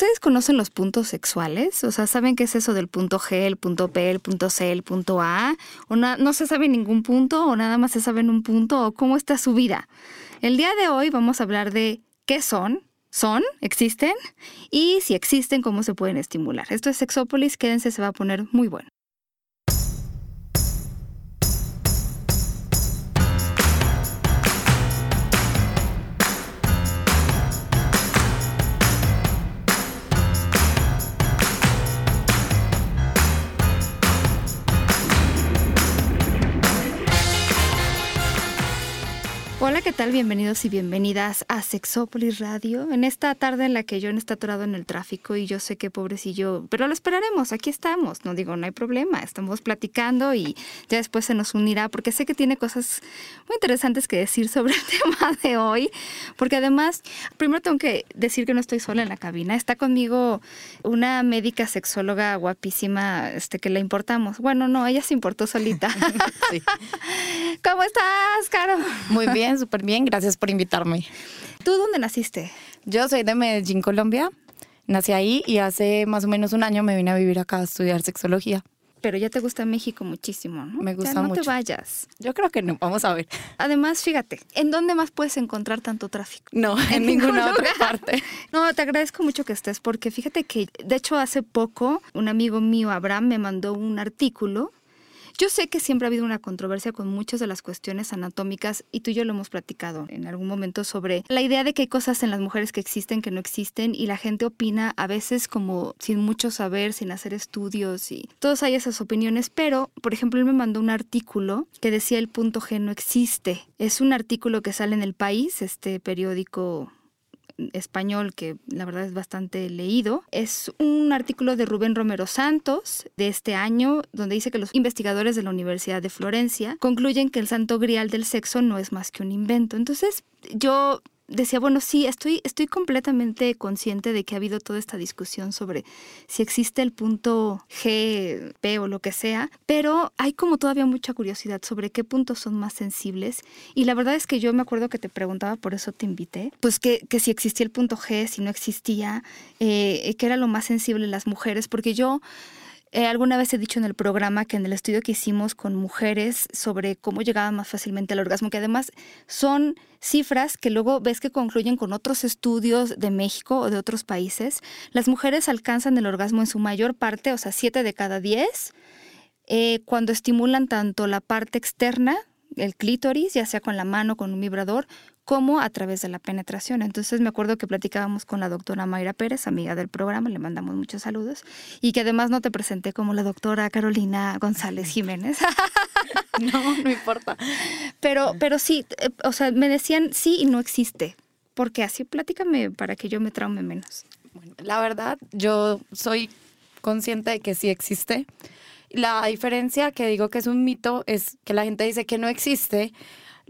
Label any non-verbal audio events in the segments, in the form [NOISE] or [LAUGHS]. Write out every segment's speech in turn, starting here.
¿Ustedes conocen los puntos sexuales? O sea, ¿saben qué es eso del punto G, el punto P, el punto C, el punto A? ¿O no se sabe ningún punto o nada más se sabe en un punto o cómo está su vida? El día de hoy vamos a hablar de qué son, son, existen y si existen, cómo se pueden estimular. Esto es Sexópolis, quédense, se va a poner muy bueno. Hola, ¿qué tal? Bienvenidos y bienvenidas a Sexópolis Radio. En esta tarde en la que John está atorado en el tráfico y yo sé que pobrecillo, pero lo esperaremos, aquí estamos. No digo, no hay problema, estamos platicando y ya después se nos unirá porque sé que tiene cosas muy interesantes que decir sobre el [LAUGHS] tema de hoy. Porque además, primero tengo que decir que no estoy sola en la cabina. Está conmigo una médica sexóloga guapísima este, que le importamos. Bueno, no, ella se importó solita. [LAUGHS] ¿Cómo estás, Caro? Muy bien, súper bien. Gracias por invitarme. ¿Tú dónde naciste? Yo soy de Medellín, Colombia. Nací ahí y hace más o menos un año me vine a vivir acá a estudiar sexología. Pero ya te gusta México muchísimo, ¿no? Me gusta mucho. No te vayas. Yo creo que no, vamos a ver. Además, fíjate, ¿en dónde más puedes encontrar tanto tráfico? No, [LAUGHS] en, ninguna otra parte. [LAUGHS] No, te agradezco mucho que estés porque fíjate que, de hecho, hace poco un amigo mío, Abraham, me mandó un artículo yo sé que siempre ha habido una controversia con muchas de las cuestiones anatómicas y tú y yo lo hemos platicado en algún momento sobre la idea de que hay cosas en las mujeres que existen que no existen y la gente opina a veces como sin mucho saber, sin hacer estudios y todos hay esas opiniones, pero por ejemplo él me mandó un artículo que decía el punto G no existe. Es un artículo que sale en el país, este periódico español que la verdad es bastante leído. Es un artículo de Rubén Romero Santos de este año donde dice que los investigadores de la Universidad de Florencia concluyen que el santo grial del sexo no es más que un invento. Entonces yo decía, bueno, sí, estoy, estoy completamente consciente de que ha habido toda esta discusión sobre si existe el punto G, P o lo que sea, pero hay como todavía mucha curiosidad sobre qué puntos son más sensibles. Y la verdad es que yo me acuerdo que te preguntaba, por eso te invité, pues que, que si existía el punto G, si no existía, eh, qué era lo más sensible en las mujeres, porque yo eh, alguna vez he dicho en el programa que en el estudio que hicimos con mujeres sobre cómo llegaban más fácilmente al orgasmo, que además son cifras que luego ves que concluyen con otros estudios de México o de otros países, las mujeres alcanzan el orgasmo en su mayor parte, o sea, 7 de cada 10, eh, cuando estimulan tanto la parte externa, el clítoris, ya sea con la mano, con un vibrador, como a través de la penetración. Entonces me acuerdo que platicábamos con la doctora Mayra Pérez, amiga del programa, le mandamos muchos saludos, y que además no te presenté como la doctora Carolina González Jiménez. [LAUGHS] [LAUGHS] no, no importa. Pero, pero sí, eh, o sea, me decían sí y no existe. Porque así platícame para que yo me traume menos. Bueno, la verdad, yo soy consciente de que sí existe. La diferencia que digo que es un mito es que la gente dice que no existe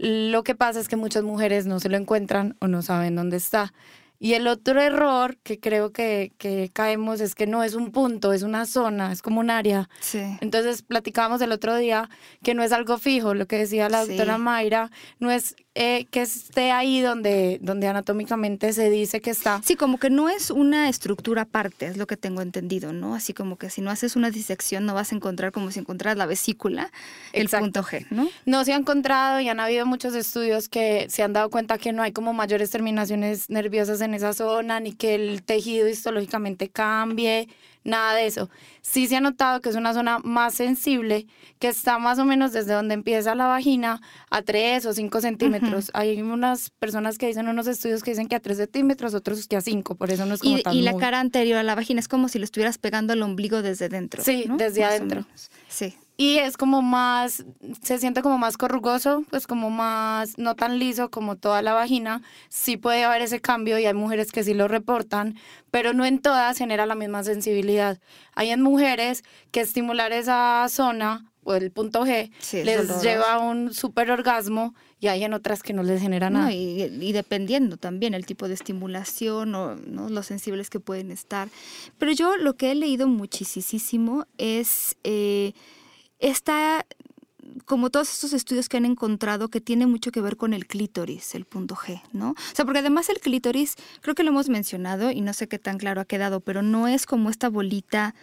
lo que pasa es que muchas mujeres no se lo encuentran o no saben dónde está. Y el otro error que creo que, que, caemos es que no es un punto, es una zona, es como un área. Sí. Entonces platicábamos el otro día que no es algo fijo, lo que decía la doctora Mayra, no es eh, que esté ahí donde, donde anatómicamente se dice que está. Sí, como que no es una estructura aparte, es lo que tengo entendido, ¿no? Así como que si no haces una disección no vas a encontrar como si encontraras la vesícula, el punto G, ¿no? No se ha encontrado y han habido muchos estudios que se han dado cuenta que no hay como mayores terminaciones nerviosas en esa zona, ni que el tejido histológicamente cambie, nada de eso. Sí se ha notado que es una zona más sensible, que está más o menos desde donde empieza la vagina a 3 o 5 centímetros. Hay unas personas que dicen unos estudios que dicen que a 3 centímetros, otros que a 5, por eso no es como y, tan Y la cara anterior a la vagina es como si lo estuvieras pegando al ombligo desde dentro. Sí, desde adentro. Sí y es como más, se siente como más corrugoso, pues como más, no tan liso como toda la vagina. Sí puede haber ese cambio y hay mujeres que sí lo reportan, pero no en todas genera la misma sensibilidad. Hay en mujeres que estimular esa zona o el punto G les lleva a un super orgasmo y hay en otras que no les genera nada. y, dependiendo también el tipo de estimulación o ¿no? los sensibles que pueden estar. Pero yo lo que he leído muchísimo es... Eh, esta como todos estos estudios que han encontrado que tiene mucho que ver con el clítoris, el punto G, ¿no? O sea, porque además el clítoris, creo que lo hemos mencionado y no sé qué tan claro ha quedado, pero no es como esta bolita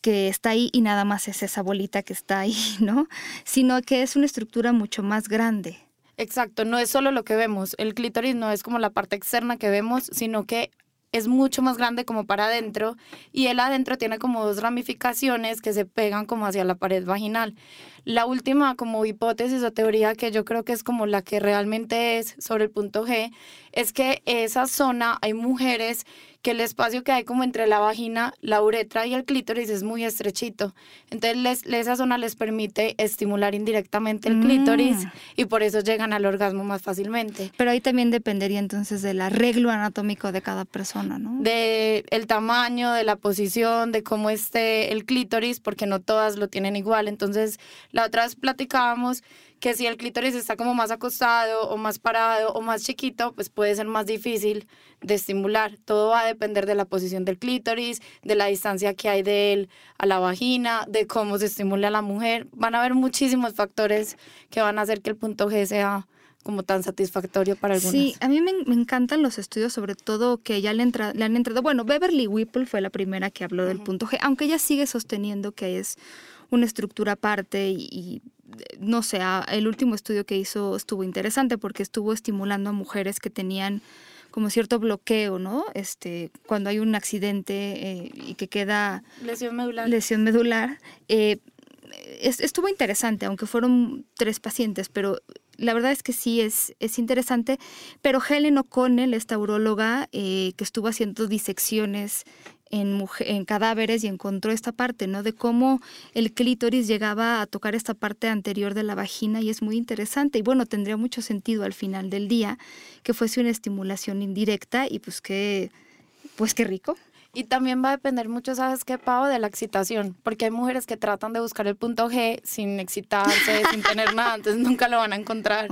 que está ahí y nada más es esa bolita que está ahí, [LAUGHS] ¿no? Sino que es una estructura mucho más grande. Exacto, no es solo lo que vemos. El clítoris no es como la parte externa que vemos, sino que es mucho más grande como para adentro y el adentro tiene como dos ramificaciones que se pegan como hacia la pared vaginal. La última como hipótesis o teoría que yo creo que es como la que realmente es sobre el punto G es que esa zona hay mujeres que el espacio que hay como entre la vagina, la uretra y el clítoris es muy estrechito. Entonces esa zona les permite estimular indirectamente el clítoris mm. y por eso llegan al orgasmo más fácilmente. Pero ahí también dependería entonces del arreglo anatómico de cada persona, ¿no? De el tamaño, de la posición, de cómo esté el clítoris, porque no todas lo tienen igual. Entonces la otra vez platicábamos que si el clítoris está como más acostado o más parado o más chiquito, pues puede ser más difícil de estimular. Todo va a depender de la posición del clítoris, de la distancia que hay de él a la vagina, de cómo se estimula a la mujer. Van a haber muchísimos factores que van a hacer que el punto G sea como tan satisfactorio para algunos. Sí, a mí me, encantan los estudios, sobre todo que ya le, le, han entrado, bueno, Beverly Whipple fue la primera que habló del punto G, aunque ella sigue sosteniendo que es una estructura aparte y, no sé, el último estudio que hizo estuvo interesante porque estuvo estimulando a mujeres que tenían como cierto bloqueo, ¿no? Este, cuando hay un accidente eh, y que queda lesión medular. Lesión medular. Eh, estuvo interesante, aunque fueron tres pacientes, pero la verdad es que sí es, es interesante. Pero Helen O'Connell, esta uróloga eh, que estuvo haciendo disecciones en, en, cadáveres y encontró esta parte, ¿no? De cómo el clítoris llegaba a tocar esta parte anterior de la vagina y es muy interesante. Y bueno, tendría mucho sentido al final del día que fuese una estimulación indirecta y pues que, pues qué rico. Y también va a depender mucho, ¿sabes qué, Pau? De la excitación, porque hay mujeres que tratan de buscar el punto G sin excitarse, sin [LAUGHS] tener nada, entonces nunca lo van a encontrar.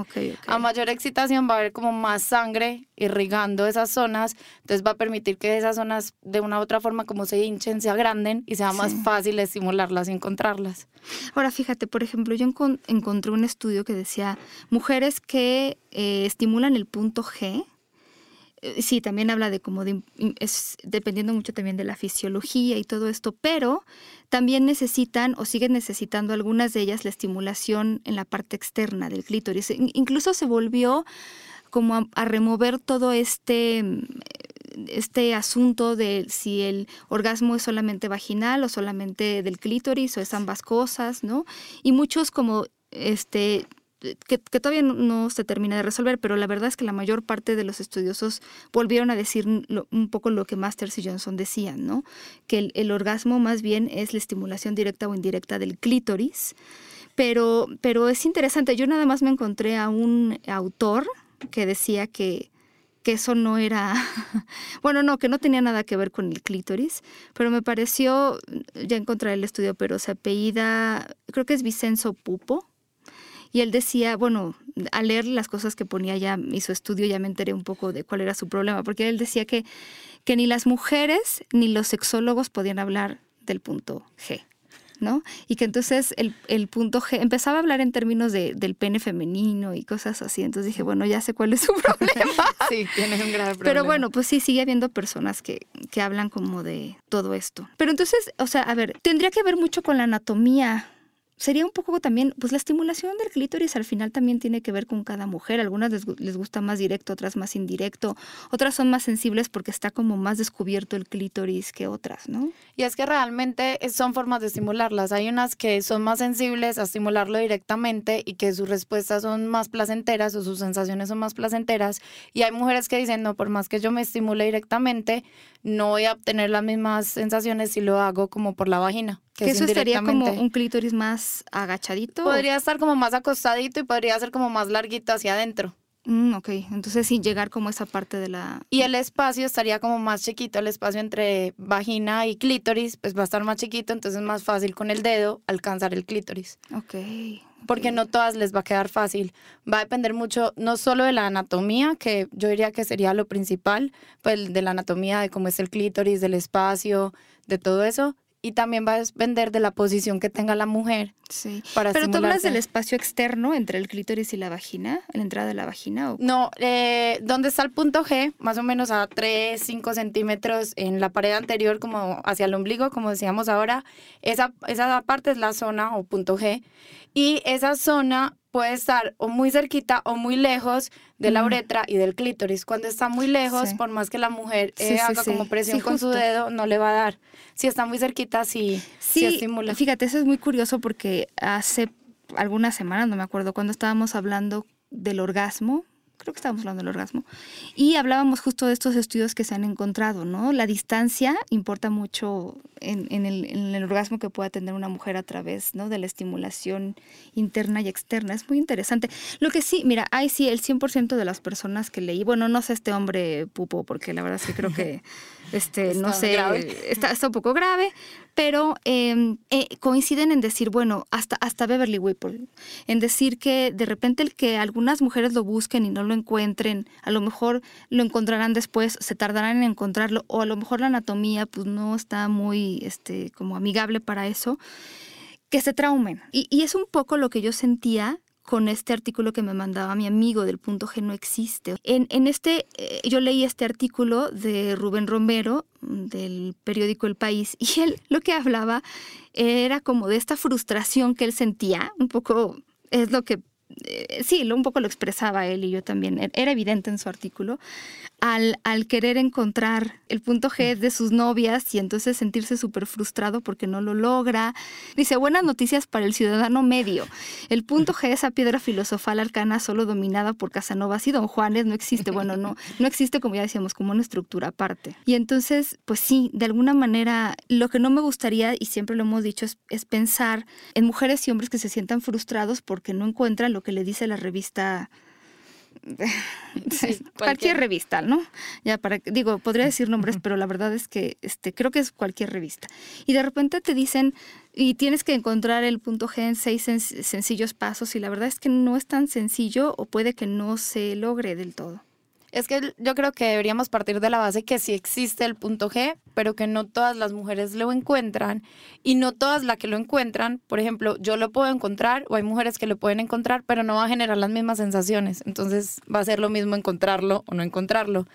A mayor excitación va a haber como más sangre irrigando esas zonas, entonces va a permitir que esas zonas de una u otra forma como se hinchen, se agranden y sea más fácil estimularlas y encontrarlas. Ahora fíjate, por ejemplo, yo encontré un estudio que decía mujeres que eh, estimulan el punto G, sí, también habla de cómo es dependiendo mucho también de la fisiología y todo esto, pero también necesitan o siguen necesitando algunas de ellas la estimulación en la parte externa del clítoris. Incluso se volvió como a, remover todo este este asunto de si el orgasmo es solamente vaginal o solamente del clítoris o es ambas cosas, ¿no? Y muchos como este que, todavía no, se termina de resolver, pero la verdad es que la mayor parte de los estudiosos volvieron a decir un poco lo que Masters y Johnson decían, ¿no? Que el, orgasmo más bien es la estimulación directa o indirecta del clítoris, pero, pero es interesante. Yo nada más me encontré a un autor que decía que, que eso no era, [LAUGHS] bueno, no, que no tenía nada que ver con el clítoris, pero me pareció, ya encontré el estudio, pero se apellida, creo que es Vicenzo Pupo, y él decía, bueno, al leer las cosas que ponía ya y su estudio ya me enteré un poco de cuál era su problema, porque él decía que, que ni las mujeres ni los sexólogos podían hablar del punto G. ¿no? Y que entonces el, el, punto G empezaba a hablar en términos de, del pene femenino y cosas así. Entonces dije, bueno, ya sé cuál es su [LAUGHS] problema. sí, tiene un grave problema. Pero bueno, pues sí, sigue habiendo personas que, que hablan como de todo esto. Pero entonces, o sea, a ver, tendría que ver mucho con la anatomía sería un poco también, pues la estimulación del clítoris al final también tiene que ver con cada mujer. Algunas les, gusta más directo, otras más indirecto, otras son más sensibles porque está como más descubierto el clítoris que otras, ¿no? Y es que realmente son formas de estimularlas. Hay unas que son más sensibles a estimularlo directamente y que sus respuestas son más placenteras o sus sensaciones son más placenteras. Y hay mujeres que dicen, no, por más que yo me estimule directamente, no voy a obtener las mismas sensaciones si lo hago como por la vagina. Que, eso estaría como un clítoris más agachadito. Podría estar como más acostadito y podría ser como más larguito hacia adentro. Mm, ok, entonces sin llegar como esa parte de la... Y el espacio estaría como más chiquito, el espacio entre vagina y clítoris, pues va a estar más chiquito, entonces es más fácil con el dedo alcanzar el clítoris. Ok. Porque no todas les va a quedar fácil. Va a depender mucho, no solo de la anatomía, que yo diría que sería lo principal, pues de la anatomía, de cómo es el clítoris, del espacio, de todo eso, y también va a depender de la posición que tenga la mujer. Sí. Pero tú hablas del espacio externo entre el clítoris y la vagina, la entrada de la vagina. ¿o? No, eh, donde está el punto G, más o menos a 3, 5 centímetros en la pared anterior, como hacia el ombligo, como decíamos ahora, esa, esa parte es la zona o punto G. Y esa zona puede estar o muy cerquita o muy lejos de la uretra y del clítoris. Cuando está muy lejos, por más que la mujer eh, haga como presión con su dedo, no le va a dar. Si está muy cerquita, sí, sí, estimula. Fíjate, eso es muy curioso porque hace algunas semanas, no me acuerdo, cuando estábamos hablando del orgasmo, creo que estábamos hablando del orgasmo, y hablábamos justo de estos estudios que se han encontrado, ¿no? La distancia importa mucho en, el, orgasmo que pueda tener una mujer a través, ¿no? De la estimulación interna y externa. Es muy interesante. Lo que sí, mira, hay sí, el 100% de las personas que leí, bueno, no sé este hombre pupo, porque la verdad sí creo que... [LAUGHS] este, no sé, está, está, un poco grave, pero em, eh, coinciden en decir, bueno, hasta, hasta Beverly Whipple, en decir que de repente el que algunas mujeres lo busquen y no lo encuentren, a lo mejor lo encontrarán después, se tardarán en encontrarlo, o a lo mejor la anatomía pues no está muy este, como amigable para eso, que se traumen. Y, y es un poco lo que yo sentía con este artículo que me mandaba mi amigo del punto G no existe. En, en este, eh, yo leí este artículo de Rubén Romero del periódico El País y él lo que hablaba era como de esta frustración que él sentía, un poco es lo que eh, sí, un poco lo expresaba él y yo también, e-, era evidente en su artículo, al, querer encontrar el punto G de sus novias y entonces sentirse súper frustrado porque no lo logra. Dice, buenas noticias para el ciudadano medio. El punto G, esa piedra filosofal arcana solo dominada por Casanovas y Don Juanes, no existe. Bueno, no, no existe, como ya decíamos, como una estructura aparte. Y entonces, pues sí, de alguna manera, lo que no me gustaría, y siempre lo hemos dicho, es, es pensar en mujeres y hombres que se sientan frustrados porque no encuentran lo que le dice la revista [LAUGHS] cualquier. revista, ¿no? Ya para digo, podría decir nombres, pero la verdad es que este creo que es cualquier revista. Y de repente te dicen y tienes que encontrar el punto G en seis sencillos pasos y la verdad es que no es tan sencillo o puede que no se logre del todo. Es que yo creo que deberíamos partir de la base que sí existe el punto G, pero que no todas las mujeres lo encuentran y no todas las que lo encuentran, por ejemplo, yo lo puedo encontrar o hay mujeres que lo pueden encontrar, pero no va a generar las mismas sensaciones. Entonces va a ser lo mismo encontrarlo o no encontrarlo.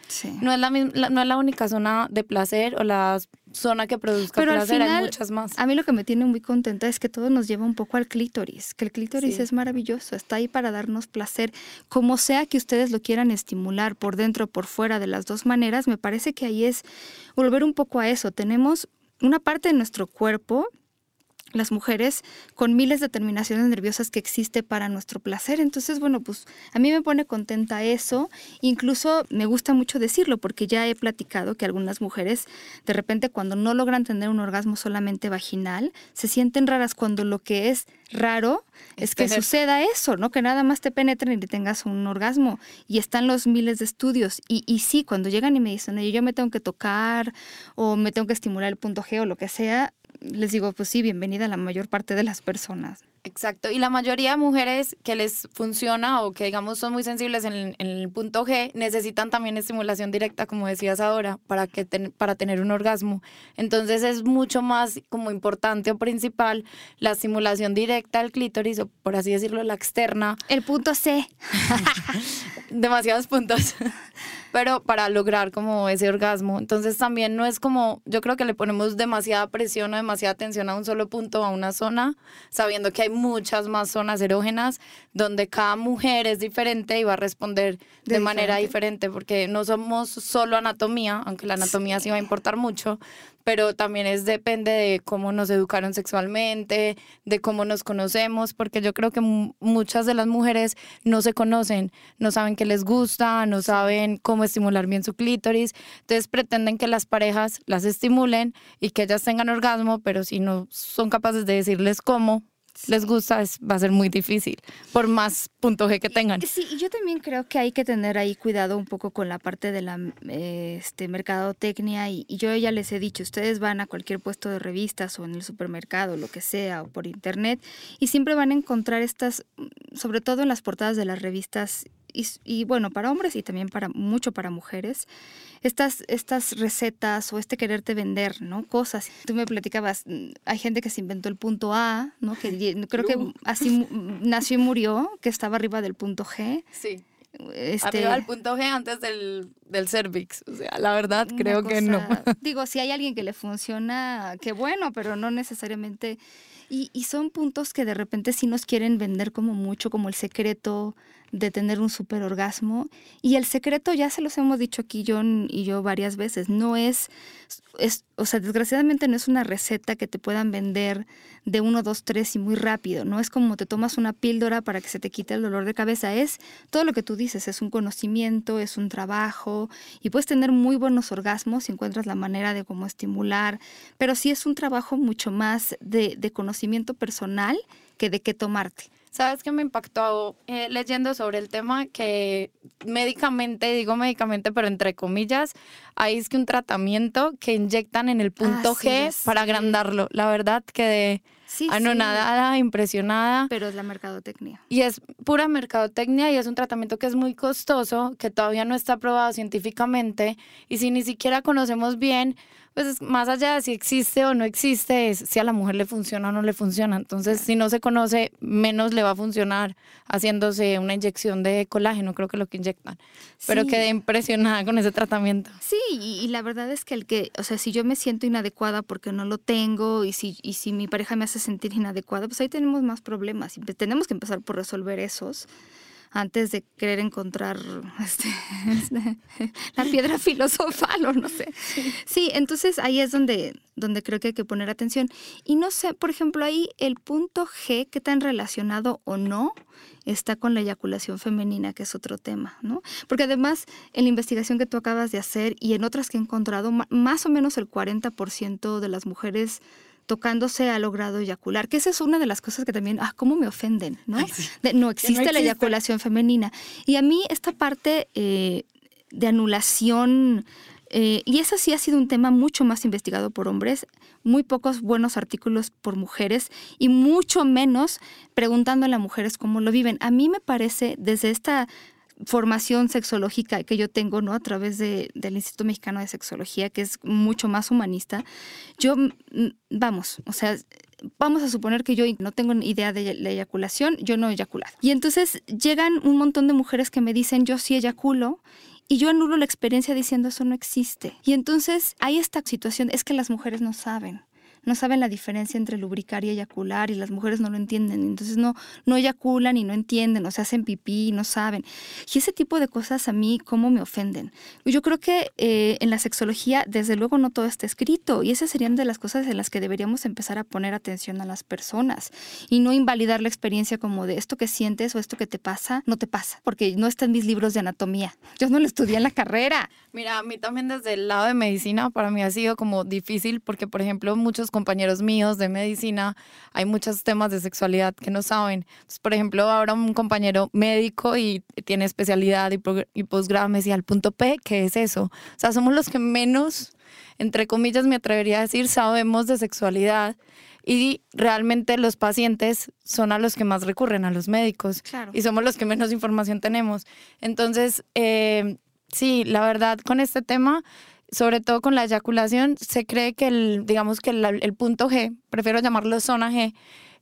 No, es la, no es la única zona de placer o las zona que produzca Pero placer, hay muchas más. A mí lo que me tiene muy contenta es que todo nos lleva un poco al clítoris, que el clítoris es maravilloso, está ahí para darnos placer, como sea que ustedes lo quieran estimular por dentro o por fuera de las dos maneras, me parece que ahí es volver un poco a eso. Tenemos una parte de nuestro cuerpo las mujeres con miles de terminaciones nerviosas que existe para nuestro placer. Entonces, bueno, pues a mí me pone contenta eso. Incluso me gusta mucho decirlo porque ya he platicado que algunas mujeres de repente cuando no logran tener un orgasmo solamente vaginal, se sienten raras cuando lo que es raro es, que suceda eso, ¿no? Que nada más te penetren y te tengas un orgasmo. Y están los miles de estudios. Y, y sí, cuando llegan y me dicen, yo me tengo que tocar o me tengo que estimular el punto G o lo que sea, les digo, pues sí, bienvenida a la mayor parte de las personas. Exacto, y la mayoría de mujeres que les funciona o que digamos son muy sensibles en el, punto G necesitan también estimulación directa, como decías ahora, para, que para tener un orgasmo. Entonces es mucho más como importante o principal la estimulación directa al clítoris o por así decirlo la externa. El punto C. [LAUGHS] Demasiados puntos [LAUGHS] pero para lograr como ese orgasmo. Entonces también no es como, yo creo que le ponemos demasiada presión o demasiada atención a un solo punto, a una zona, sabiendo que hay muchas más zonas erógenas donde cada mujer es diferente y va a responder de, manera diferente, porque no somos solo anatomía, aunque la anatomía sí va a importar mucho, pero también es depende de cómo nos educaron sexualmente, de cómo nos conocemos, porque yo creo que muchas de las mujeres no se conocen, no saben qué les gusta, no saben cómo estimular bien su clítoris, entonces pretenden que las parejas las estimulen y que ellas tengan orgasmo, pero si no son capaces de decirles cómo, les gusta, es, va a ser muy difícil, por más punto G que tengan. Sí, yo también creo que hay que tener ahí cuidado un poco con la parte de la este, mercadotecnia y, y, yo ya les he dicho, ustedes van a cualquier puesto de revistas o en el supermercado, lo que sea, o por internet, y siempre van a encontrar estas, sobre todo en las portadas de las revistas y, bueno, para hombres y también para mucho para mujeres, estas, estas recetas o este quererte vender, ¿no? Cosas. Tú me platicabas, mm, hay gente que se inventó el punto A, ¿no? Que [LAUGHS] creo que así nació y murió, que estaba arriba del punto G. Sí. Este, arriba del punto G antes del, del cervix. O sea, la verdad creo que no. [LAUGHS] Digo, si hay alguien que le funciona, qué bueno, pero no necesariamente y, y, son puntos que de repente sí nos quieren vender como mucho, como el secreto de tener un super orgasmo. Y el secreto, ya se los hemos dicho aquí John y yo varias veces, no es, es, o sea, desgraciadamente no es una receta que te puedan vender de uno, dos, tres y muy rápido, no es como te tomas una píldora para que se te quite el dolor de cabeza, es todo lo que tú dices, es un conocimiento, es un trabajo y puedes tener muy buenos orgasmos si encuentras la manera de cómo estimular, pero sí es un trabajo mucho más de, de conocimiento personal que de qué tomarte. ¿Sabes qué me impactó eh, leyendo sobre el tema? Que médicamente, digo médicamente, pero entre comillas, hay es que un tratamiento que inyectan en el punto G para agrandarlo. La verdad que sí, anonadada, impresionada. Pero es la mercadotecnia. Y es pura mercadotecnia y es un tratamiento que es muy costoso, que todavía no está aprobado científicamente y si ni siquiera conocemos bien pues más allá de si existe o no existe, es si a la mujer le funciona o no le funciona. Entonces, si no se conoce, menos le va a funcionar haciéndose una inyección de colágeno, creo que lo que inyectan. Pero quedé impresionada con ese tratamiento. Sí, y, la verdad es que el que, o sea, si yo me siento inadecuada porque no lo tengo y si, y si mi pareja me hace sentir inadecuada, pues ahí tenemos más problemas y tenemos que empezar por resolver esos antes de querer encontrar [LAUGHS] este, la piedra filosofal o no sé. Sí, entonces ahí es donde, donde creo que hay que poner atención. Y no sé, por ejemplo, ahí el punto G, qué tan relacionado o no está con la eyaculación femenina, que es otro tema, ¿no? Porque además, en la investigación que tú acabas de hacer y en otras que he encontrado, más o menos el 40% de las mujeres tocándose ha logrado eyacular, que esa es una de las cosas que también, ah, cómo me ofenden, ¿no? no, existe la eyaculación femenina. Y a mí esta parte eh, de anulación, eh, y esa sí ha sido un tema mucho más investigado por hombres, muy pocos buenos artículos por mujeres y mucho menos preguntándole a mujeres cómo lo viven. A mí me parece, desde esta formación sexológica que yo tengo, ¿no? A través de, del Instituto Mexicano de Sexología, que es mucho más humanista, yo, vamos, o sea, vamos a suponer que yo no tengo idea de la eyaculación, yo no he eyaculado. Y entonces llegan un montón de mujeres que me dicen, yo sí eyaculo, y yo anulo la experiencia diciendo eso no existe. Y entonces hay esta situación, es que las mujeres no saben no saben la diferencia entre lubricar y eyacular y las mujeres no lo entienden, entonces no, no eyaculan y no entienden, o se hacen pipí y no saben. Y ese tipo de cosas a mí, ¿cómo me ofenden? Yo creo que eh, en la sexología, desde luego, no todo está escrito y esas serían de las cosas en las que deberíamos empezar a poner atención a las personas y no invalidar la experiencia como de esto que sientes o esto que te pasa, no te pasa, porque no está en mis libros de anatomía. Yo no lo estudié en la carrera. Mira, a mí también desde el lado de medicina, para mí ha sido como difícil porque, por ejemplo, muchos compañeros míos de medicina, hay muchos temas de sexualidad que no saben. por ejemplo, ahora un compañero médico y tiene especialidad y, y posgrado me decía, al punto P, ¿qué es eso? O sea, somos los que menos, entre comillas, me atrevería a decir, sabemos de sexualidad y realmente los pacientes son a los que más recurren, a los médicos, y somos los que menos información tenemos. Entonces, eh, sí, la verdad, con este tema sobre todo con la eyaculación, se cree que el, digamos que el, punto G, prefiero llamarlo zona G,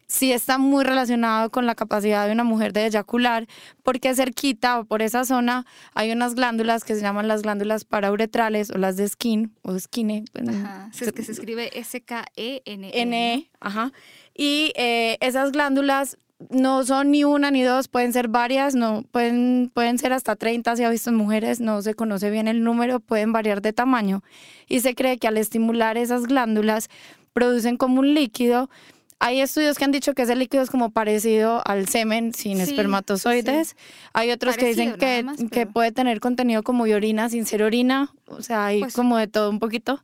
sí está muy relacionado con la capacidad de una mujer de eyacular, porque cerquita o por esa zona hay unas glándulas que se llaman las glándulas parauretrales o las de skin o skine. Ajá, es que se escribe S-K-E-N-E. N, ajá. Y eh, esas glándulas no son ni una ni dos, pueden ser varias, no pueden, pueden ser hasta 30 se ha visto en mujeres, no se conoce bien el número, pueden variar de tamaño y se cree que al estimular esas glándulas producen como un líquido. Hay estudios que han dicho que ese líquido es como parecido al semen sin espermatozoides. Hay otros que dicen que, que puede tener contenido como de orina sin ser orina. O sea, hay pues como de todo un poquito.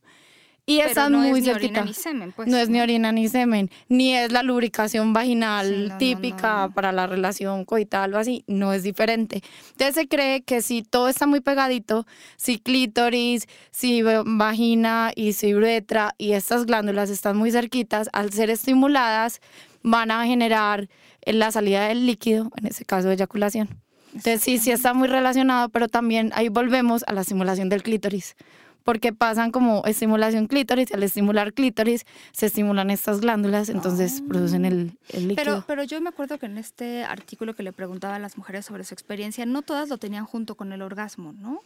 Y esa no muy es Ni orina, ni semen, pues. No es ni orina ni semen, ni es la lubricación vaginal típica para la relación coital o así, no es diferente. Entonces se cree que si todo está muy pegadito, si clítoris, si vagina y si uretra y estas glándulas están muy cerquitas, al ser estimuladas van a generar la salida del líquido, en ese caso eyaculación. Entonces sí, sí está muy relacionado, pero también ahí volvemos a la estimulación del clítoris porque pasan como estimulación clítoris, al estimular clítoris se estimulan estas glándulas, entonces producen el, el, líquido. Pero, pero yo me acuerdo que en este artículo que le preguntaba a las mujeres sobre su experiencia, no todas lo tenían junto con el orgasmo, ¿no?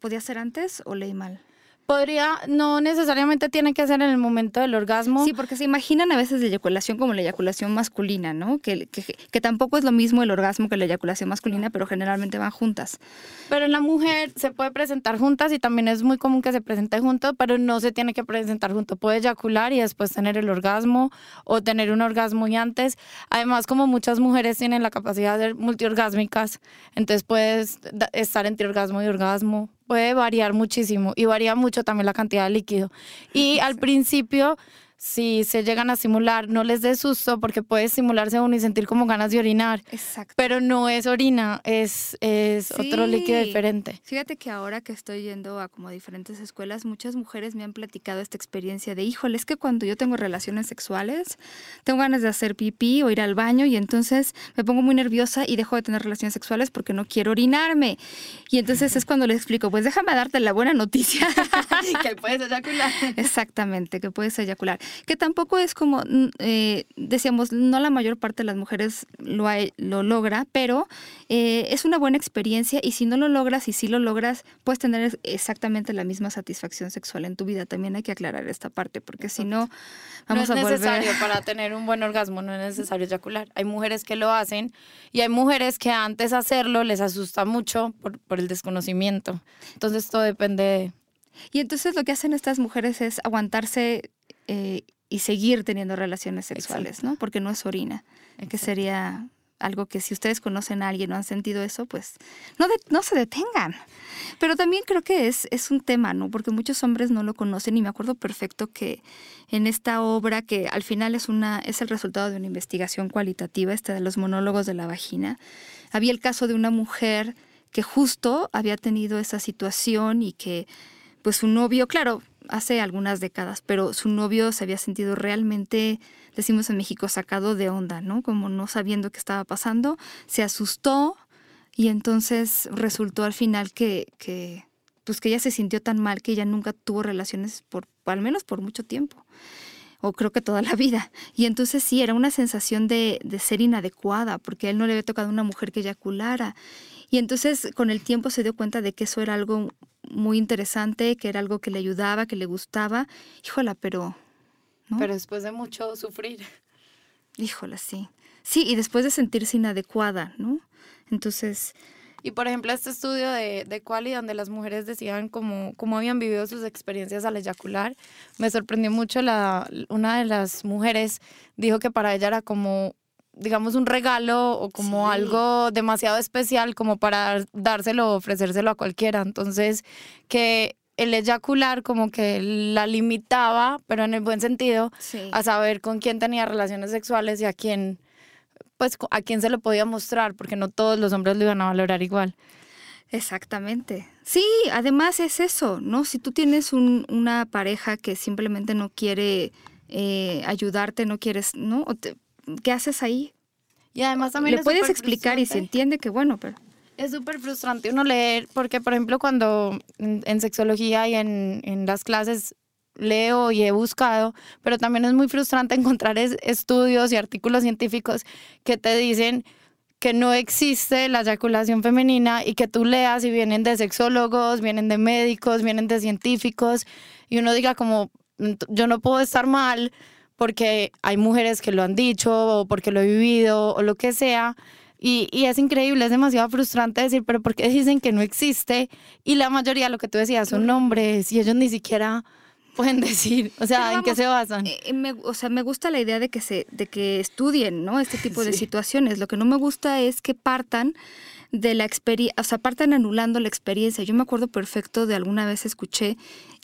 ¿Podía ser antes o leí mal? Podría, no necesariamente tiene que ser en el momento del orgasmo. Sí, porque se imaginan a veces la eyaculación como la eyaculación masculina, ¿no? Que, que, tampoco es lo mismo el orgasmo que la eyaculación masculina, pero generalmente van juntas. Pero en la mujer se puede presentar juntas y también es muy común que se presente junto, pero no se tiene que presentar junto. Puede eyacular y después tener el orgasmo o tener un orgasmo y antes. Además, como muchas mujeres tienen la capacidad de ser multiorgásmicas, entonces puedes estar entre orgasmo y orgasmo puede variar muchísimo y varía mucho también la cantidad de líquido. Y al principio si se llegan a simular, no les dé susto porque puede simularse uno y sentir como ganas de orinar. Exacto. Pero no es orina, es, es otro líquido diferente. Fíjate que ahora que estoy yendo a como diferentes escuelas, muchas mujeres me han platicado esta experiencia de, híjole, es que cuando yo tengo relaciones sexuales, tengo ganas de hacer pipí o ir al baño y entonces me pongo muy nerviosa y dejo de tener relaciones sexuales porque no quiero orinarme. Y entonces es cuando les explico, pues déjame darte la buena noticia. [LAUGHS] [LAUGHS] que puedes eyacular. Exactamente, que puedes eyacular que tampoco es como, mm, eh, decíamos, no la mayor parte de las mujeres lo, lo logra, pero eh, es una buena experiencia y si no lo logras y si lo logras, puedes tener exactamente la misma satisfacción sexual en tu vida. También hay que aclarar esta parte, porque si no, vamos no es necesario [LAUGHS] para tener un buen orgasmo, no es necesario eyacular. Hay mujeres que lo hacen y hay mujeres que antes hacerlo les asusta mucho por, por el desconocimiento. Entonces todo depende de y entonces lo que hacen estas mujeres es aguantarse eh, y seguir teniendo relaciones sexuales, ¿no? Porque no es orina, que sería algo que si ustedes conocen a alguien o han sentido eso, pues no, no se detengan. Pero también creo que es, es un tema, ¿no? Porque muchos hombres no lo conocen y me acuerdo perfecto que en esta obra, que al final es, una, es el resultado de una investigación cualitativa, esta de los monólogos de la vagina, había el caso de una mujer que justo había tenido esa situación y que pues su novio, claro, hace algunas décadas, pero su novio se había sentido realmente, decimos en México, sacado de onda, ¿no? Como no sabiendo qué estaba pasando, se asustó y entonces resultó al final que, que pues que ella se sintió tan mal que ella nunca tuvo relaciones por, al menos por mucho tiempo o creo que toda la vida. Y entonces sí, era una sensación de, de, ser inadecuada, porque a él no le había tocado una mujer que eyaculara. Y entonces con el tiempo se dio cuenta de que eso era algo muy interesante, que era algo que le ayudaba, que le gustaba. Híjola, pero... Pero después de mucho sufrir. Híjola, sí. Sí, y después de sentirse inadecuada, ¿no? Entonces... Y por ejemplo, este estudio de, de Quali, donde las mujeres decían cómo, cómo habían vivido sus experiencias al eyacular, me sorprendió mucho la, una de las mujeres dijo que para ella era como digamos, un regalo o como algo demasiado especial como para dárselo o ofrecérselo a cualquiera. Entonces, que el eyacular como que la limitaba, pero en el buen sentido, a saber con quién tenía relaciones sexuales y a quién, pues, a quién se lo podía mostrar, porque no todos los hombres lo iban a valorar igual. Exactamente. Sí, además es eso, ¿no? Si tú tienes una pareja que simplemente no quiere eh, ayudarte, no quieres, ¿no? ¿Qué haces ahí? Y además también le puedes explicar y se entiende que bueno, pero es súper frustrante uno leer, porque por ejemplo cuando en, sexología y en, en, las clases leo y he buscado, pero también es muy frustrante [LAUGHS] encontrar estudios y artículos científicos que te dicen que no existe la eyaculación femenina y que tú leas y vienen de sexólogos, vienen de médicos, vienen de científicos y uno diga como yo no puedo estar mal porque hay mujeres que lo han dicho o porque lo he vivido o lo que sea. Y, y, es increíble, es demasiado frustrante decir, pero ¿por qué dicen que no existe? Y la mayoría, lo que tú decías, son nombres y ellos ni siquiera pueden [LAUGHS] decir, o sea, ¿en qué se basan? Eh, me, o sea, me gusta la idea de que, se, de que estudien, ¿no? Este [LAUGHS] tipo de situaciones. Lo que no me gusta es que partan de la experiencia, o sea, partan anulando la experiencia. Yo me acuerdo perfecto de alguna vez escuché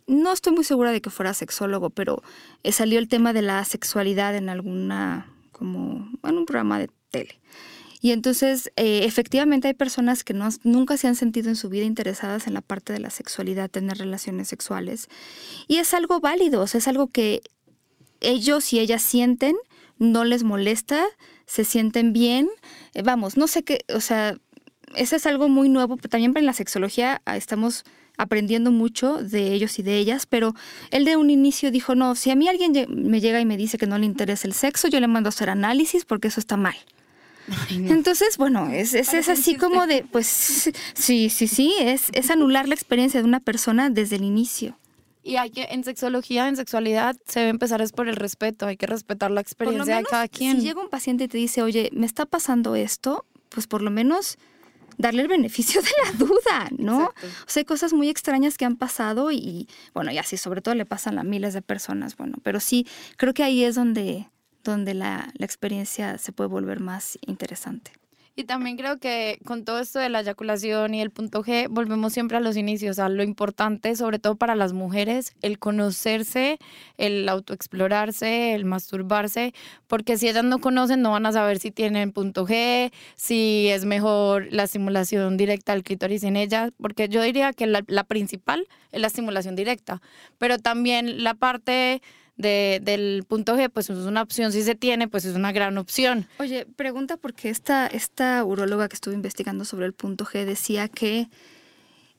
no estoy muy segura de que fuera sexólogo, pero eh, salió el tema de la sexualidad en alguna, como, en un programa de tele. Y entonces, eh, efectivamente, hay personas que no, nunca se han sentido en su vida interesadas en la parte de la sexualidad, tener relaciones sexuales. Y es algo válido, o sea, es algo que ellos y ellas sienten, no les molesta, se sienten bien. Eh, vamos, no sé qué, o sea, ese es algo muy nuevo, pero también en la sexología ah, estamos aprendiendo mucho de ellos y de ellas, pero él de un inicio dijo, no, si a mí alguien me llega y me dice que no le interesa el sexo, yo le mando a hacer análisis porque eso está mal. Entonces, bueno, es, es, es así como de, pues sí, sí, sí, es, es anular la experiencia de una persona desde el inicio. Y hay que, en sexología, en sexualidad, se debe empezar es por el respeto, hay que respetar la experiencia de cada quien. Si llega un paciente y te dice, oye, me está pasando esto, pues por lo menos darle el beneficio de la duda, ¿no? O sea, hay cosas muy extrañas que han pasado y, bueno, y así sobre todo le pasan a miles de personas, bueno, pero sí, creo que ahí es donde, donde la, la experiencia se puede volver más interesante. Y también creo que con todo esto de la eyaculación y el punto G, volvemos siempre a los inicios, a lo importante, sobre todo para las mujeres, el conocerse, el autoexplorarse, el masturbarse, porque si ellas no conocen, no van a saber si tienen punto G, si es mejor la estimulación directa al clítoris en ellas, porque yo diría que la, la principal es la estimulación directa, pero también la parte de, del punto G, pues es una opción, si se tiene, pues es una gran opción. Oye, pregunta porque esta, esta uróloga que estuvo investigando sobre el punto G decía que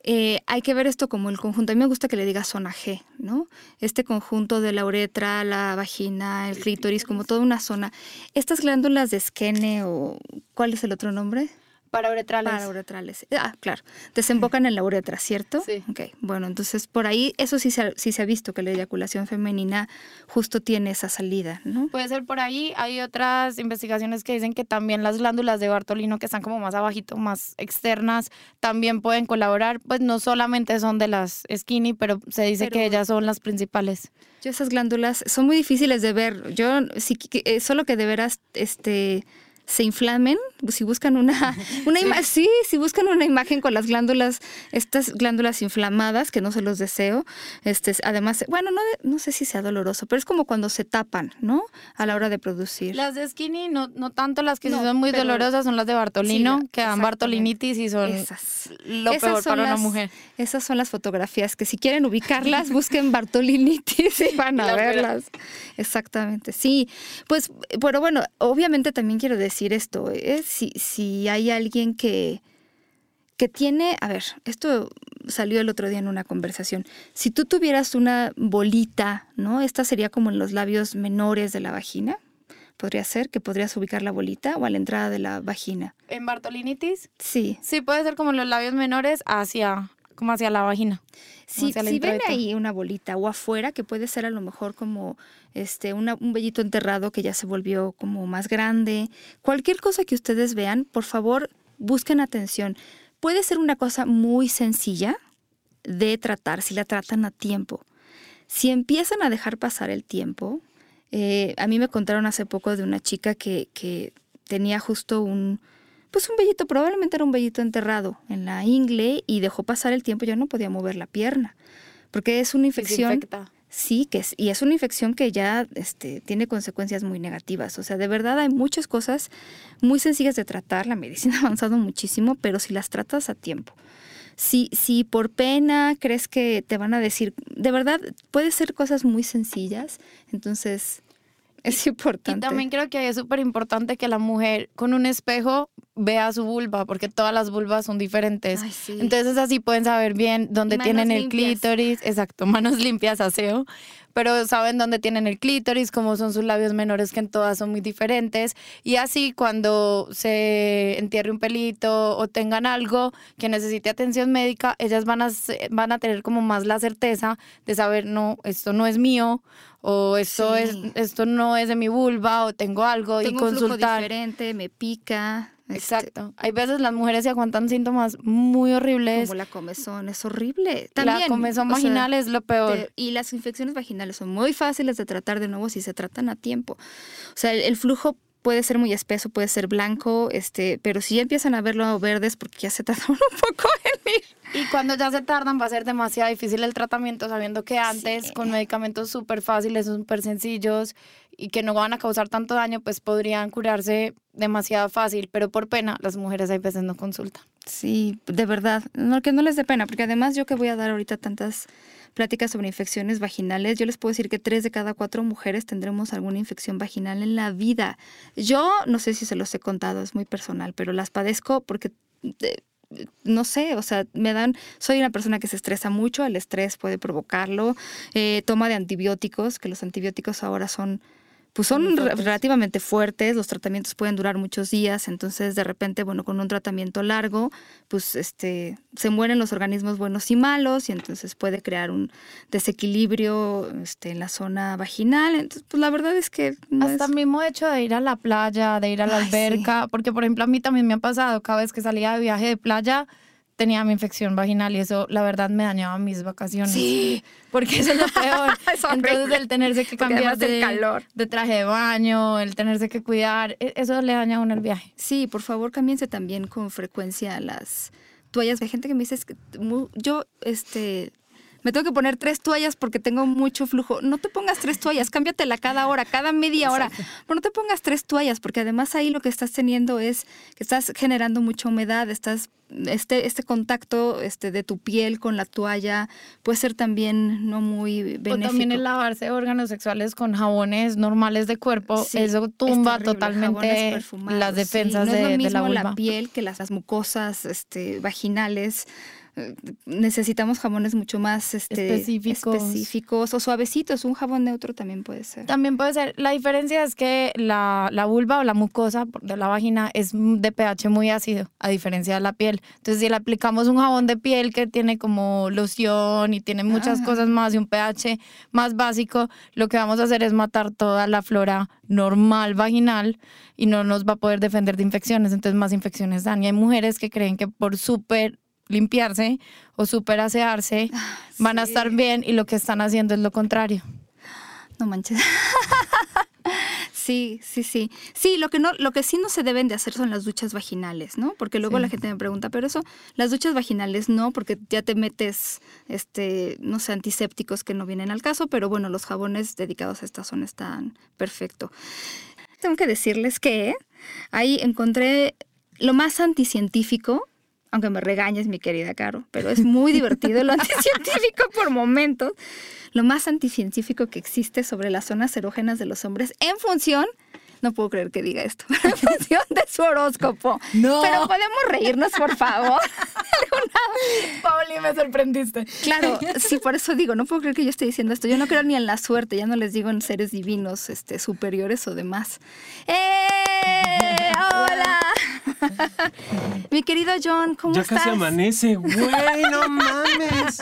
eh, hay que ver esto como el conjunto. A mí me gusta que le diga zona G, ¿no? Este conjunto de la uretra, la vagina, el clítoris, como toda una zona. Estas glándulas de esquene o ¿cuál es el otro nombre? Parauretrales. Parauretrales. Ah, claro. Desembocan en la uretra, ¿cierto? Sí. Ok. Bueno, entonces por ahí, eso sí se, ha, sí se ha visto que la eyaculación femenina justo tiene esa salida, ¿no? Puede ser por ahí. Hay otras investigaciones que dicen que también las glándulas de Bartolino, que están como más abajito, más externas, también pueden colaborar. Pues no solamente son de las skinny, pero se dice que ellas son las principales. Yo esas glándulas son muy difíciles de ver. Yo, sí, eh, solo que de veras, este se inflamen, si buscan una, [LAUGHS] una sí. sí, si buscan una imagen con las glándulas, estas glándulas inflamadas, que no se los deseo, este, además, bueno, no, no sé si sea doloroso, pero es como cuando se tapan, ¿no? A la hora de producir. Las de skinny, no, no tanto las que no, son muy dolorosas, son las de Bartolino, sí, que dan bartolinitis y son esas. lo esas peor para las, una mujer. Esas son las fotografías que si quieren ubicarlas, busquen bartolinitis [LAUGHS] y van a verlas. Exactamente, sí. Pues, pero bueno, obviamente también quiero decir decir esto, ¿eh? si, si hay alguien que, que tiene, a ver, esto salió el otro día en una conversación, si tú tuvieras una bolita, ¿no? Esta sería como en los labios menores de la vagina, podría ser que podrías ubicar la bolita o a la entrada de la vagina. ¿En Bartolinitis? Sí. Sí, puede ser como en los labios menores hacia, como hacia la vagina. Sí, si ven ahí una bolita o afuera, que puede ser a lo mejor como este una, un vellito enterrado que ya se volvió como más grande, cualquier cosa que ustedes vean, por favor, busquen atención. Puede ser una cosa muy sencilla de tratar si la tratan a tiempo. Si empiezan a dejar pasar el tiempo, eh, a mí me contaron hace poco de una chica que, que tenía justo un, pues un vellito, probablemente era un vellito enterrado en la ingle y dejó pasar el tiempo, ya no podía mover la pierna, porque es una infección. Sí, que es, y es una infección que ya este, tiene consecuencias muy negativas. O sea, de verdad hay muchas cosas muy sencillas de tratar. La medicina [LAUGHS] ha avanzado muchísimo, pero si las tratas a tiempo. Si, si por pena crees que te van a decir, de verdad, puede ser cosas muy sencillas. Entonces, es importante. Y también creo que es súper importante que la mujer con un espejo vea su vulva, porque todas las vulvas son diferentes. Ay, sí. Entonces así pueden saber bien dónde tienen el limpias. clítoris, exacto, manos [LAUGHS] limpias, aseo, pero saben dónde tienen el clítoris, cómo son sus labios menores, que en todas son muy diferentes. Y así cuando se entierre un pelito o tengan algo que necesite atención médica, ellas van a, van a tener como más la certeza de saber, no, esto no es mío, o esto, Sí. es, esto no es de mi vulva, o tengo algo, y Tengo un flujo consultar. diferente, me pica. Este, Exacto. Hay veces las mujeres se aguantan síntomas muy horribles. como la comezón, es horrible. la También, comezón o sea, vaginal es lo peor. te- y las infecciones vaginales son muy fáciles de tratar de nuevo si se tratan a tiempo. O sea, el, el flujo puede ser muy espeso, puede ser blanco, este, pero si ya empiezan a verlo verdes porque ya se [LAUGHS] tardaron un poco en ir. Y cuando ya se tardan va a ser demasiado difícil el tratamiento, sabiendo que antes Sí. con medicamentos súper fáciles, súper sencillos y que no van a causar tanto daño, pues podrían curarse demasiado fácil, pero por pena las mujeres hay veces no consultan. Sí, de verdad, no, que no les dé pena, porque además yo que voy a dar ahorita tantas pláticas sobre infecciones vaginales, yo les puedo decir que tres de cada cuatro mujeres tendremos alguna infección vaginal en la vida. Yo no sé si se los he contado, es muy personal, pero las padezco porque de- no sé, o sea, me dan, soy una persona que se estresa mucho, el estrés puede provocarlo, eh, toma de antibióticos, que los antibióticos ahora son, pues son fuertes. relativamente fuertes, los tratamientos pueden durar muchos días, entonces de repente, bueno, con un tratamiento largo, pues este, se mueren los organismos buenos y malos y entonces puede crear un desequilibrio este, en la zona vaginal, entonces pues la verdad es que no Hasta es- el mismo hecho de ir a la playa, de ir a la Ay, sí. alberca, porque por ejemplo a mí también me ha pasado, cada vez que salía de viaje de playa tenía mi infección vaginal y eso la verdad me dañaba mis vacaciones. Sí. Porque eso es lo [LAUGHS] peor. Es. Entonces el tenerse que cambiar de, calor. de traje de baño, el tenerse que cuidar, e- eso le daña a uno el viaje. Sí, por favor, cámbiense también con frecuencia las toallas. Hay gente que me dice, es que yo, este, me tengo que poner tres toallas porque tengo mucho flujo. No te pongas tres toallas, cámbiatela cada hora, cada media hora. Pero no te pongas tres toallas porque además ahí lo que estás teniendo es que estás generando mucha humedad, estás este, este contacto este, de tu piel con la toalla puede ser también no muy benéfico. O también el lavarse órganos sexuales con jabones normales de cuerpo, Sí, eso es tumba jabones totalmente las sí. defensas no es de, lo de mismo la vulva. piel que las, las mucosas este, vaginales. Necesitamos jabones mucho más este, Específicos. específicos o suavecitos. Un jabón neutro también puede ser. También puede ser, la diferencia es que la, la vulva o la mucosa de la vagina es de pH muy ácido, a diferencia de la piel. Entonces, si le aplicamos un jabón de piel que tiene como loción y tiene muchas Ah. cosas más y un pH más básico, lo que vamos a hacer es matar toda la flora normal vaginal y no nos va a poder defender de infecciones, entonces más infecciones dan. Y hay mujeres que creen que por súper limpiarse o súper asearse van a estar bien y lo que están haciendo es lo contrario. No manches. [LAUGHS] Sí, sí, sí. Sí, lo que no, lo que sí no se deben de hacer son las duchas vaginales, ¿no? Porque luego Sí. la gente me pregunta, pero eso, las duchas vaginales no, porque ya te metes, este, no sé, antisépticos que no vienen al caso, pero bueno, los jabones dedicados a esta zona están perfecto. Tengo que decirles que ahí encontré lo más anticientífico, aunque me regañes, mi querida Caro, pero es muy divertido lo anticientífico [LAUGHS] por momentos, lo más anticientífico que existe sobre las zonas erógenas de los hombres en función, no puedo creer que diga esto, [LAUGHS] en función de su horóscopo. No. Pero podemos reírnos, por favor. [LAUGHS] Pauli, me sorprendiste. Claro, sí, por eso digo, no puedo creer que yo esté diciendo esto. Yo no creo ni en la suerte, ya no les digo en seres divinos, este, superiores o demás. ¡Eh! ¡Hola! [LAUGHS] Mi querido John, ¿cómo Ya estás? casi amanece, güey, no mames.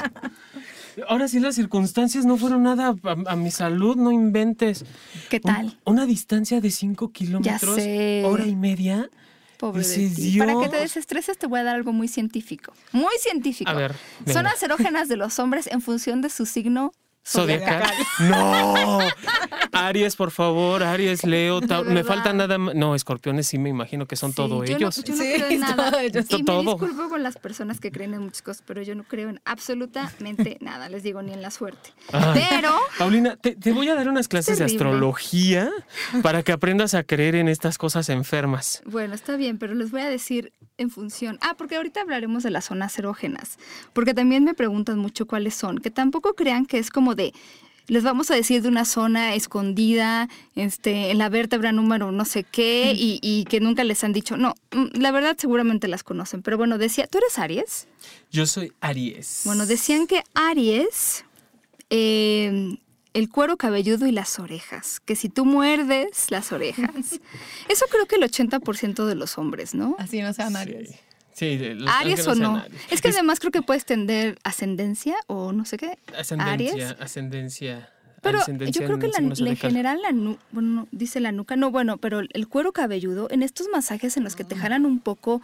Ahora sí las circunstancias no fueron nada a, a mi salud, no inventes. ¿Qué Un- tal? una distancia de 5 kilómetros, hora y media. Pobre de Dices, ti. Para que te desestreses te voy a dar algo muy científico. Muy científico. A ver, venga. Zonas erógenas de los hombres en función de su signo Zodiacal. [LAUGHS] No. Aries, por favor, Aries, [LAUGHS] Leo, me falta nada más. No, escorpiones sí me imagino que son Sí, todo yo ellos. No, yo no Sí, creo en nada. [LAUGHS] todo ellos. Y me disculpo con las personas que creen en muchas cosas, pero yo no creo en absolutamente nada, les digo, ni en la suerte. Ay. Pero Paulina, te, te voy a dar unas clases de astrología para que aprendas a creer en estas cosas enfermas. Bueno, está bien, pero les voy a decir en función. Ah, porque ahorita hablaremos de las zonas erógenas, porque también me preguntan mucho cuáles son, que tampoco crean que es como de les vamos a decir de una zona escondida, este, en la vértebra número no sé qué, y, y que nunca les han dicho. No, mm, la verdad seguramente las conocen, pero bueno, decía, ¿tú eres Aries? Yo soy Aries. Bueno, decían que Aries, eh, el cuero cabelludo y las orejas, que si tú muerdes las orejas, [LAUGHS] eso creo que el 80% de los hombres, ¿no? Así no sean Aries. Sí. Sí, los Aries o no. Aries. Es que además creo que puedes tener ascendencia o no sé qué. ascendencia, Aries. ascendencia. Pero ascendencia yo creo que la, en general la nu- bueno, no, dice la nuca, no, bueno, pero el cuero cabelludo, en estos masajes en los que te jalan un poco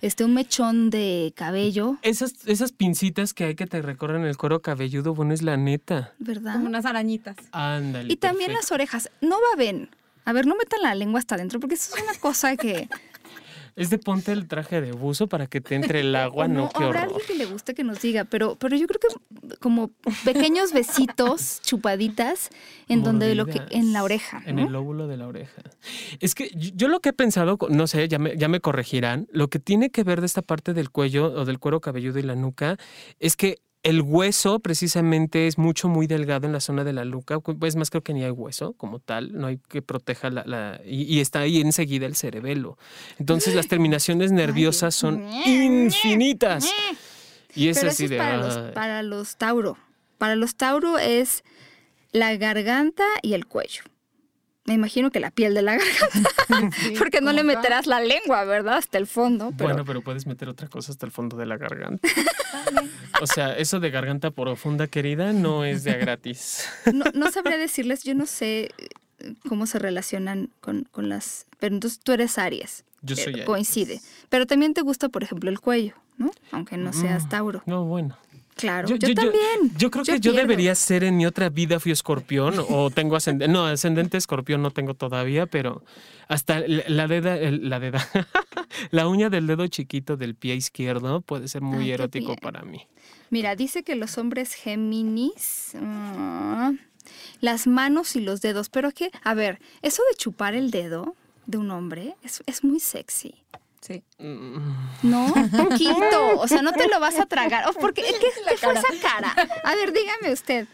este un mechón de cabello, Esas, esas pincitas que hay que te recorren el cuero cabelludo, bueno, es la neta. ¿verdad? Como unas arañitas. Ándale. Y también perfecto. las orejas. No va ven. A ver, no metan la lengua hasta adentro, porque eso es una cosa que. Es de ponte el traje de buzo para que te entre el agua, [LAUGHS] o no, qué habrá horror. alguien que le guste que nos diga, pero, pero yo creo que como pequeños besitos, [LAUGHS] chupaditas, en donde lo que, Mordidas en la oreja. En ¿no? el lóbulo de la oreja. Es que yo yo lo que he pensado, no sé, ya me, ya me corregirán, lo que tiene que ver de esta parte del cuello o del cuero cabelludo y la nuca es que el hueso precisamente es mucho, muy delgado en la zona de la nuca. Pues más creo que ni hay hueso como tal, no hay que proteja la... la- y, y está ahí enseguida el cerebelo. Entonces las terminaciones nerviosas son infinitas. Y es Pero así eso es de... para los, para los Tauro. Para los Tauro es la garganta y el cuello. Me imagino que la piel de la garganta, [LAUGHS] [LAUGHS] porque no le meterás la lengua, ¿verdad? Hasta el fondo. Pero Bueno, pero puedes meter otra cosa hasta el fondo de la garganta. o sea, eso de garganta profunda, querida, no es de a gratis. [LAUGHS] no, no sabría decirles, yo no sé eh, cómo se relacionan con, con las... Pero entonces tú eres Aries. Yo soy eh, Aries. Coincide. Pero también te gusta, por ejemplo, el cuello, ¿no? Aunque no seas Mm, Tauro. No, bueno. Claro, yo, también. Yo, creo que yo pierdo. debería ser en mi otra vida fui escorpión o tengo ascendente. No, ascendente escorpión no tengo todavía, pero hasta la deda, la deda, [LAUGHS] la uña del dedo chiquito del pie izquierdo puede ser muy Ay, erótico para mí. Mira, dice que los hombres Géminis, ah, las manos y los dedos, pero que, a ver, eso de chupar el dedo de un hombre es, es muy sexy. Sí. No, [LAUGHS] poquito. O sea, no te lo vas a tragar. Oh, porque, ¿qué, qué fue esa cara? A ver, dígame usted.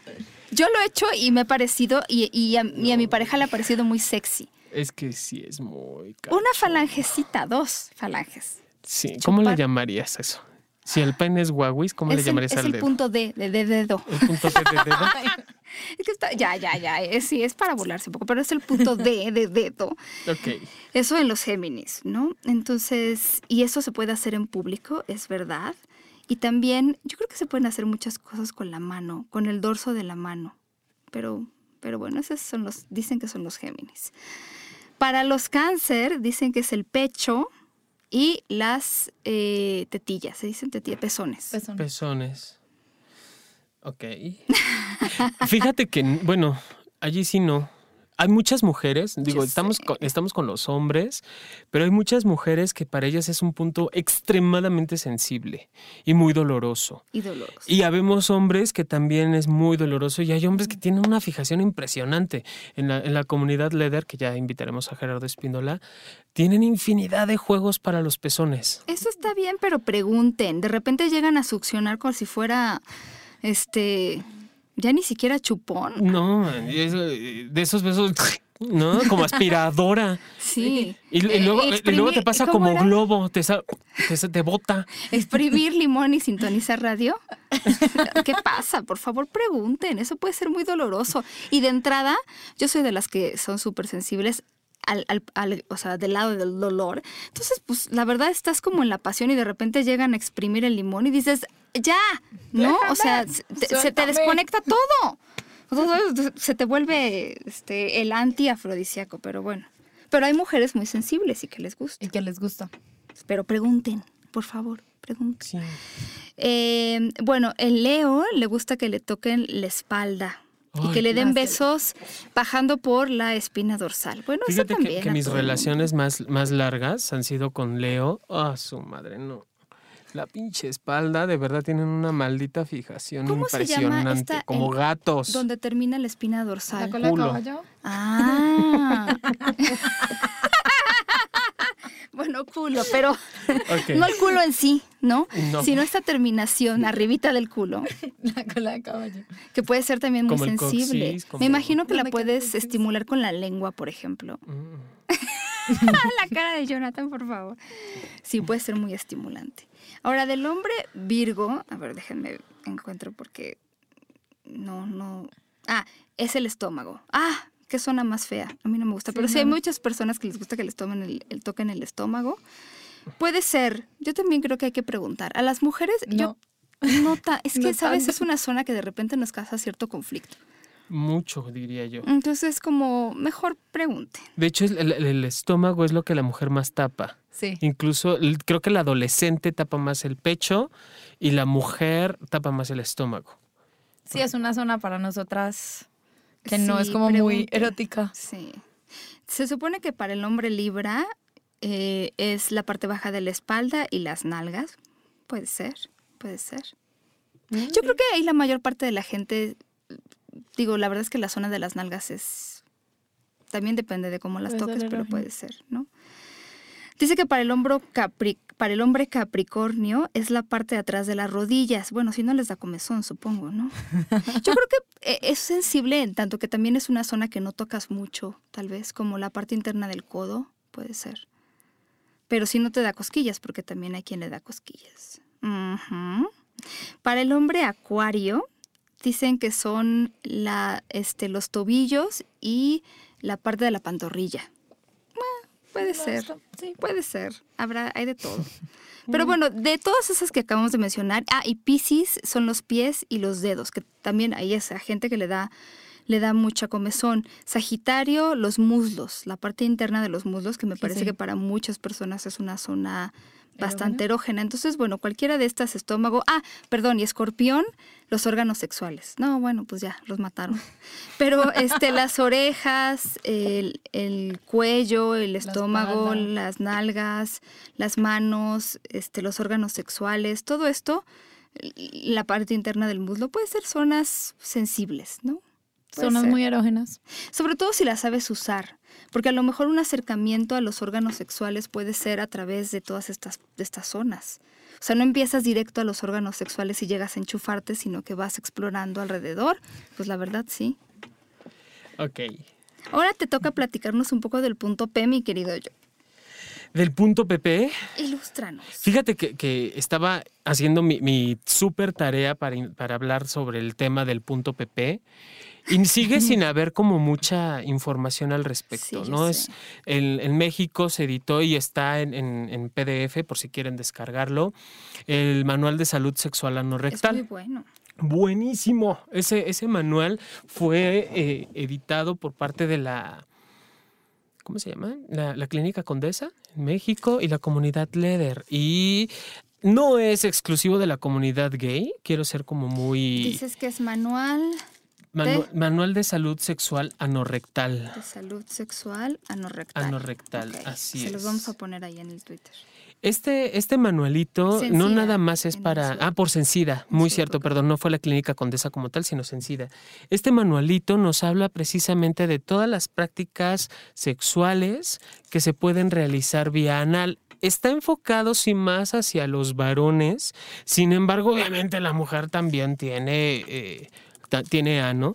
Yo lo he hecho y me ha parecido, y, y a, y a mi pareja le ha parecido muy sexy. Es que sí es muy Una cacho. falangecita, dos falanges. Sí, ¿cómo le llamarías eso? Si el pene es guaguis, ¿cómo le es el, llamarías es al el dedo? punto D, de, de dedo. El punto de, de dedo. [LAUGHS] Es que está- ya, ya, ya. es- sí, es para volarse un poco, pero es el punto D de dedo. Ok. Eso en los Géminis, ¿no? Entonces, y eso se puede hacer en público, es verdad. Y también, yo creo que se pueden hacer muchas cosas con la mano, con el dorso de la mano. Pero, pero bueno, esos son los, dicen que son los Géminis. Para los cáncer, dicen que es el pecho y las eh, tetillas, se dicen tetillas, pezones. Pezón. Pezones. Ok. [LAUGHS] Fíjate que, bueno, allí sí no. Hay muchas mujeres, digo, Yo estamos sé. con, estamos con los hombres, pero hay muchas mujeres que para ellas es un punto extremadamente sensible y muy doloroso. Y doloroso. Y habemos hombres que también es muy doloroso y hay hombres que tienen una fijación impresionante. En la, en la comunidad Leder, que ya invitaremos a Gerardo Espíndola, tienen infinidad de juegos para los pezones. Eso está bien, pero pregunten. De repente llegan a succionar como si fuera, este, ya ni siquiera chupón. No, de esos besos, ¿no? Como aspiradora. Sí. Y, y Eh, luego, y luego te pasa ¿cómo como era? globo, te, te, te bota. Exprimir limón y sintonizar radio. [LAUGHS] ¿Qué pasa? Por favor, pregunten. Eso puede ser muy doloroso. Y de entrada, yo soy de las que son súper sensibles. Al, al- al- o sea, del lado del dolor. Entonces, pues la verdad estás como en la pasión y de repente llegan a exprimir el limón y dices, ya, ¿no? o sea, se te, se te desconecta todo. [LAUGHS] Todo Se te vuelve este, el antiafrodisíaco, pero bueno. Pero hay mujeres muy sensibles y que les gusta. Y que les gusta. Pero pregunten, por favor, pregunten. Sí. Eh, bueno, el Leo le gusta que le toquen la espalda y que le den que- besos bajando por la espina dorsal. Bueno, eso Fíjate que, también. que a mis relaciones más, más largas han sido con Leo. Ah, su madre, no. La pinche espalda, de verdad tienen una maldita fijación ¿Cómo se llama impresionante, esta- como gatos. Donde termina la espina ¿La dorsal. cola de caballo? Ah. [LAUGHS] [LAUGHS] bueno, culo, pero [LAUGHS] no el culo en sí, ¿no? No. Sino esta terminación arribita del culo, [LAUGHS] La cola de caballo. que puede ser también muy Como sensible. coxis, como- Me imagino que la ¿Dónde queda el puedes coxis? estimular con la lengua, por ejemplo. Mm. [LAUGHS] la cara de Jonathan, por favor. Sí, puede ser muy estimulante. Ahora, del hombre Virgo, a ver, déjenme encuentro porque no, no. Ah, es el estómago. Ah, qué zona más fea. A mí no me gusta. Sí, pero sí hay no. muchas personas que les gusta que les tomen el, el toque en el estómago. Puede ser. Yo también creo que hay que preguntar. A las mujeres, yo No. no ta- es [LAUGHS] que, No ¿sabes? tanto. Es una zona que de repente nos causa cierto conflicto. Mucho, diría yo. Entonces, como, mejor pregunte. De hecho, el, el- el estómago es lo que la mujer más tapa. Sí. Incluso el- creo que el adolescente tapa más el pecho y la mujer tapa más el estómago. Sí, es una zona para nosotras que no es como muy erótica. Sí. Se supone que para el hombre Libra eh, es la parte baja de la espalda y las nalgas. Puede ser, puede ser. Yo creo que ahí la mayor parte de la gente, digo, la verdad es que la zona de las nalgas es... También depende de cómo las Puede ser toques, pero puede ser, ¿no? Dice que para el, hombro capri- para el hombre capricornio es la parte de atrás de las rodillas. Bueno, si no les da comezón, supongo, ¿no? [LAUGHS] Yo creo que eh, es sensible en tanto que también es una zona que no tocas mucho, tal vez, como la parte interna del codo, puede ser. Pero si no te da cosquillas, porque también hay quien le da cosquillas. Para el hombre acuario, dicen que son la, este, los tobillos y la parte de la pantorrilla. Puede ser. Sí. Puede ser. Habrá, hay de todo. [LAUGHS] Pero bueno, de todas esas que acabamos de mencionar, ah, y Piscis son los pies y los dedos, que también hay esa gente que le da, le da mucha comezón. Sagitario, los muslos, la parte interna de los muslos, que me Sí, parece sí. que para muchas personas es una zona bastante erógena. Entonces, bueno, cualquiera de estas, estómago, ah, perdón, y escorpión, los órganos sexuales. No, bueno, pues ya, los mataron. [LAUGHS] Pero este, las orejas, el, el cuello, el estómago, las nalgas, las manos, este, los órganos sexuales, todo esto, la parte interna del muslo, puede ser zonas sensibles, ¿no? Puede Zonas ser. muy erógenas. Sobre todo si las sabes usar, porque a lo mejor un acercamiento a los órganos sexuales puede ser a través de todas estas, de estas zonas. O sea, no empiezas directo a los órganos sexuales y llegas a enchufarte, sino que vas explorando alrededor. Pues la verdad, sí. Ok. Ahora te toca platicarnos un poco del punto P, mi querido yo. Del punto PP, Ilústranos. fíjate que, que estaba haciendo mi, mi súper tarea para, para hablar sobre el tema del punto PP y sigue sin haber como mucha información al respecto, Sí, ¿no? Es, en, en México se editó y está en, en- en PDF por si quieren descargarlo, el Manual de Salud Sexual Es muy Anorrectal. bueno. Buenísimo. Ese, ese manual fue eh, editado por parte de la. ¿Cómo se llama? La, la Clínica Condesa en México y la comunidad Leder. Y no es exclusivo de la comunidad gay. Quiero ser como muy. Dices que es manual Manu- de- manual de salud sexual anorrectal. de salud sexual anorrectal. Anorrectal, Ok, así Se es. los vamos a poner ahí en el Twitter. Este, este manualito no nada más es para... Ah, por Sencida, en muy cierto, perdón, no fue la clínica condesa como tal, sino Sencida. Este manualito nos habla precisamente de todas las prácticas sexuales que se pueden realizar vía anal. Está enfocado sí más hacia los varones, sin embargo, obviamente la mujer también tiene... eh, tiene ano.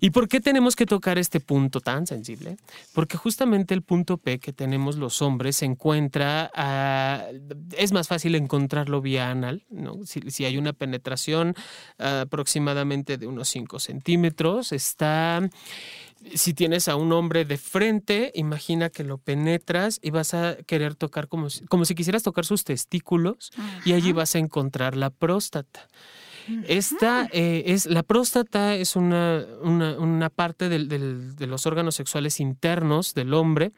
¿Y por qué tenemos que tocar este punto tan sensible? Porque justamente el punto P que tenemos los hombres se encuentra, es más fácil encontrarlo vía anal, ¿no? Si, si hay una penetración ah, aproximadamente de unos 5 centímetros, está... Si tienes a un hombre de frente, imagina que lo penetras y vas a querer tocar como si, como si quisieras tocar sus testículos y allí vas a encontrar la próstata. Esta eh, es la próstata es una, una, una parte del- del- de los órganos sexuales internos del hombre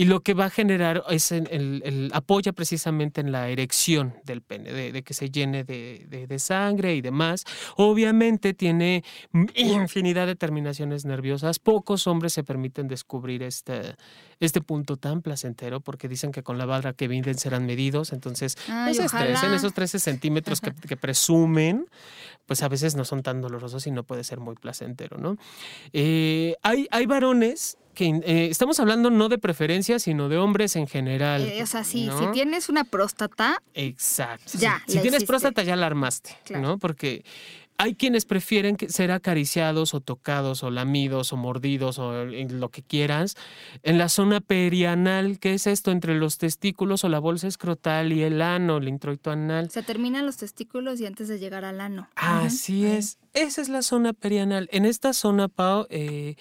y lo que va a generar es el, el- el- apoya precisamente en la erección del pene, de, de que se llene de, de- de sangre y demás. Obviamente tiene infinidad de terminaciones nerviosas. Pocos hombres se permiten descubrir este, este punto tan placentero porque dicen que con la barra que vinden serán medidos. Entonces, Ay, no se estresen, ojalá. esos 13 centímetros que, que presumen, pues a veces no son tan dolorosos y no puede ser muy placentero, ¿no? Eh, hay, hay varones que eh, estamos hablando no de preferencia, sino de hombres en general. Eh, o sea, sí, ¿no? si tienes una próstata, Exacto. Ya, Si, tienes hiciste. próstata, ya la armaste, Claro. ¿no? Porque hay quienes prefieren ser acariciados o tocados o lamidos o mordidos o lo que quieras en la zona perianal, que es esto entre los testículos o la bolsa escrotal y el ano, el introito anal. se terminan los testículos y antes de llegar al ano. Así es. Esa es la zona perianal. En esta zona, Pau, eh,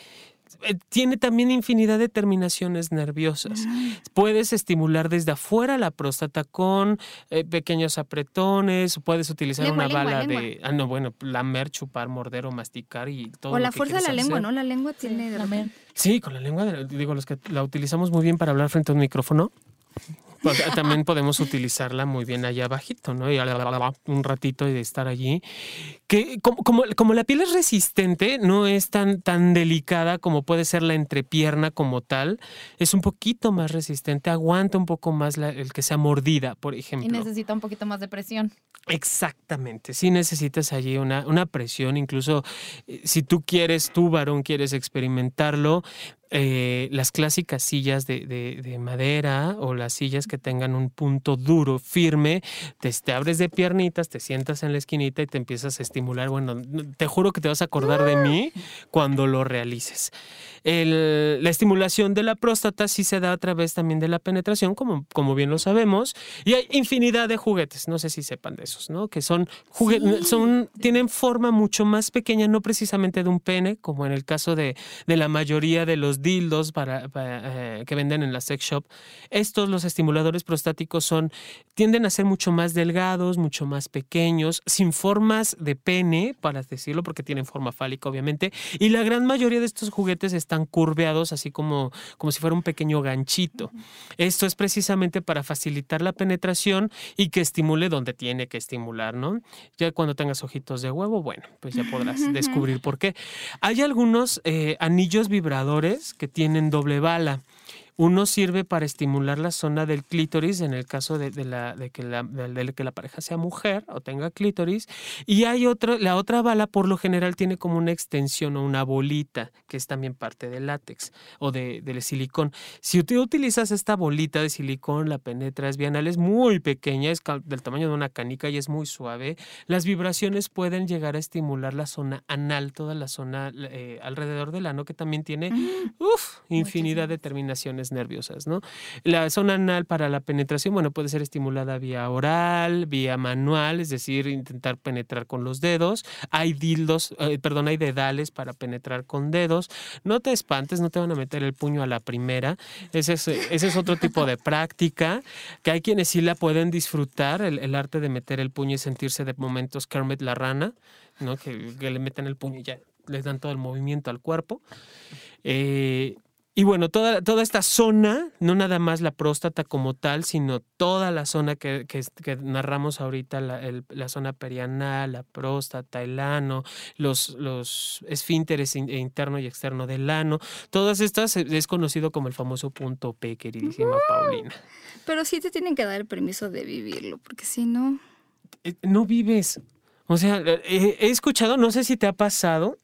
tiene también infinidad de terminaciones nerviosas. Puedes estimular desde afuera la próstata con eh, pequeños apretones, puedes utilizar Lengua, una lengua, bala lengua. de, ah, no, bueno, lamer, chupar, morder o masticar y todo. O lo la que fuerza de la lengua. ¿no? La lengua tiene... Sí, con la lengua, de- digo, los que la utilizamos muy bien para hablar frente a un micrófono. Pues, también podemos utilizarla muy bien allá abajito, ¿no? Y un ratito y de estar allí. Que como, como, como la piel es resistente, no es tan, tan delicada como puede ser la entrepierna como tal, es un poquito más resistente, aguanta un poco más la- el que sea mordida, por Y ejemplo. necesita un poquito más de presión. Exactamente, sí necesitas allí una, una presión, incluso eh, si tú quieres, tú varón quieres experimentarlo, eh, las clásicas sillas de, de, madera o las sillas que tengan un punto duro, firme, te, te, abres de piernitas, te sientas en la esquinita y te empiezas a estimular. Bueno, te juro que te vas a acordar de mí cuando lo realices. la estimulación de la próstata sí se da a través también de la penetración, como, como bien lo sabemos, y hay infinidad de juguetes, no sé si sepan de esos, ¿no? Que son juguetes, son, tienen forma mucho más pequeña, no precisamente de un pene, como en el caso de, de la mayoría de los dildos para, eh, que venden en la sex shop. Estos, los estimuladores prostáticos, son, tienden a ser mucho más delgados, mucho más pequeños, sin formas de pene, para decirlo, porque tienen forma fálica, obviamente. Y la gran mayoría de estos juguetes están curveados, así como, como si fuera un pequeño ganchito. Esto es precisamente para facilitar la penetración y que estimule donde tiene que estimular, ¿no? Ya cuando tengas ojitos de huevo, bueno, pues ya podrás [LAUGHS] descubrir por qué. Hay algunos eh, anillos vibradores que tienen doble bala. Uno sirve para estimular la zona del clítoris en el caso de, la, de, que la, de, que la, pareja sea mujer o tenga clítoris. Y hay otro, la otra bala por lo general tiene como una extensión o una bolita, que es también parte del látex o de, del silicón. Si tú utilizas esta bolita de silicón, la penetras bien, es muy pequeña, es del tamaño de una canica y es muy suave. Las vibraciones pueden llegar a estimular la zona anal, toda la zona eh, alrededor del ano, que también tiene mm. infinidad de terminaciones nerviosas, ¿no? La zona anal para la penetración, bueno, puede ser estimulada vía oral, vía manual, es decir, intentar penetrar con los dedos. Hay dildos, eh, perdón, hay dedales para penetrar con dedos. No te espantes, no te van a meter el puño a la primera. Ese es, otro tipo de práctica, que hay quienes sí la pueden disfrutar, el, arte de meter el puño y sentirse de momentos Kermit la rana, ¿no? Que, que le meten el puño y ya les dan todo el movimiento al cuerpo. Eh, y bueno, toda, toda esta zona, no nada más la próstata como tal, sino toda la zona que, que, narramos ahorita, la, la, zona perianal, la próstata, el ano, los, los esfínteres interno y externo del ano, todas estas es conocido como el famoso punto P, queridísima Paulina. Pero sí te tienen que dar el permiso de vivirlo, porque si no... Eh, no vives. O sea, he escuchado, no sé si te ha pasado,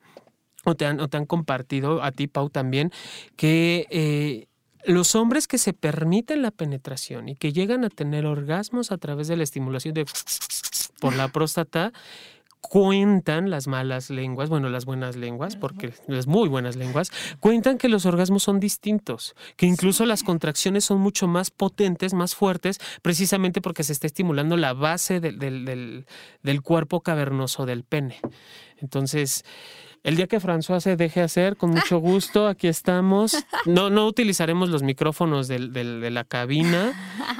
o te han, o te han compartido a ti, Pau, también, que eh, los hombres que se permiten la penetración y que llegan a tener orgasmos a través de la estimulación de por la próstata, cuentan las malas lenguas, bueno, las buenas lenguas, porque las muy buenas lenguas, cuentan que los orgasmos son distintos, que incluso las contracciones son mucho más potentes, más fuertes, precisamente porque se está estimulando la base del, del, del cuerpo cavernoso del pene. Entonces, el día que François se deje hacer, con mucho gusto, aquí estamos. No, no utilizaremos los micrófonos de, la cabina.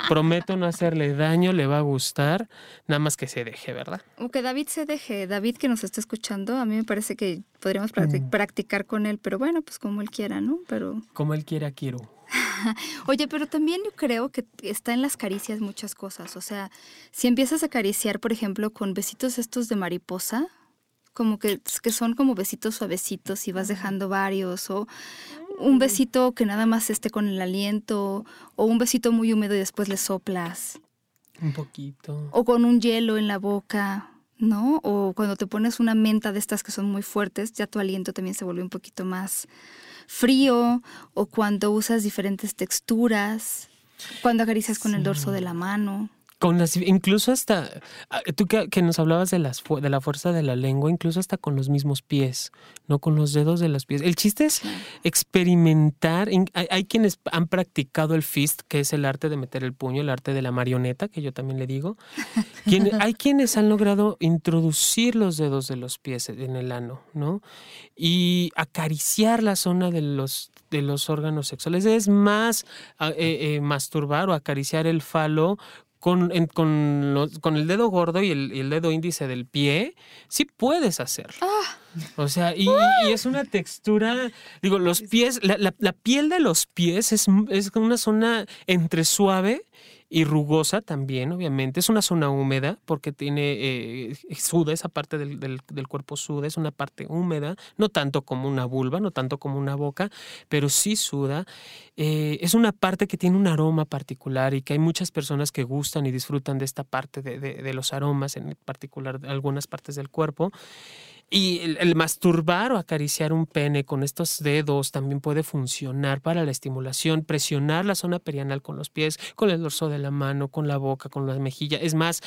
Prometo no hacerle daño, le va a gustar. Nada más que se deje, ¿verdad? O que David se deje. David que nos está escuchando, a mí me parece que podríamos mm. practicar con él, pero bueno, pues como él quiera, ¿no? Pero... Como él quiera, quiero. [LAUGHS] Oye, pero también yo creo que está en las caricias muchas cosas. O sea, si empiezas a acariciar, por ejemplo, con besitos estos de mariposa, como que, que son como besitos suavecitos y vas dejando varios, o un besito que nada más esté con el aliento, o un besito muy húmedo y después le soplas. Un poquito. O con un hielo en la boca, ¿no? O cuando te pones una menta de estas que son muy fuertes, ya tu aliento también se vuelve un poquito más frío, o cuando usas diferentes texturas, cuando acaricias con el dorso de la mano. Con las, incluso hasta, ah, tú que, nos hablabas de, las, de la fuerza de la lengua, incluso hasta con los mismos pies, no con los dedos de los pies. El chiste es experimentar. Hay, quienes han practicado el fist, que es el arte de meter el puño, el arte de la marioneta, que yo también le digo. [LAUGHS] hay quienes han logrado introducir los dedos de los pies en el ano, ¿no? Y acariciar la zona de los, de los órganos sexuales. Es más ah, eh, eh, masturbar o acariciar el falo con, con, con, el dedo gordo y el, dedo índice del pie, sí puedes hacerlo. Ah. O sea, y, es una textura, digo, los pies, la, la, piel de los pies es, es una zona entre suave y rugosa también, obviamente. Es una zona húmeda porque tiene, eh, suda, esa parte del, del, cuerpo suda, es una parte húmeda, no tanto como una vulva, no tanto como una boca, pero sí suda. Eh, es una parte que tiene un aroma particular y que hay muchas personas que gustan y disfrutan de esta parte de, de, de los aromas, en particular de algunas partes del cuerpo. Y el, el masturbar o acariciar un pene con estos dedos también puede funcionar para la estimulación, presionar la zona perianal con los pies, con el dorso de la mano, con la boca, con las mejillas. Es más,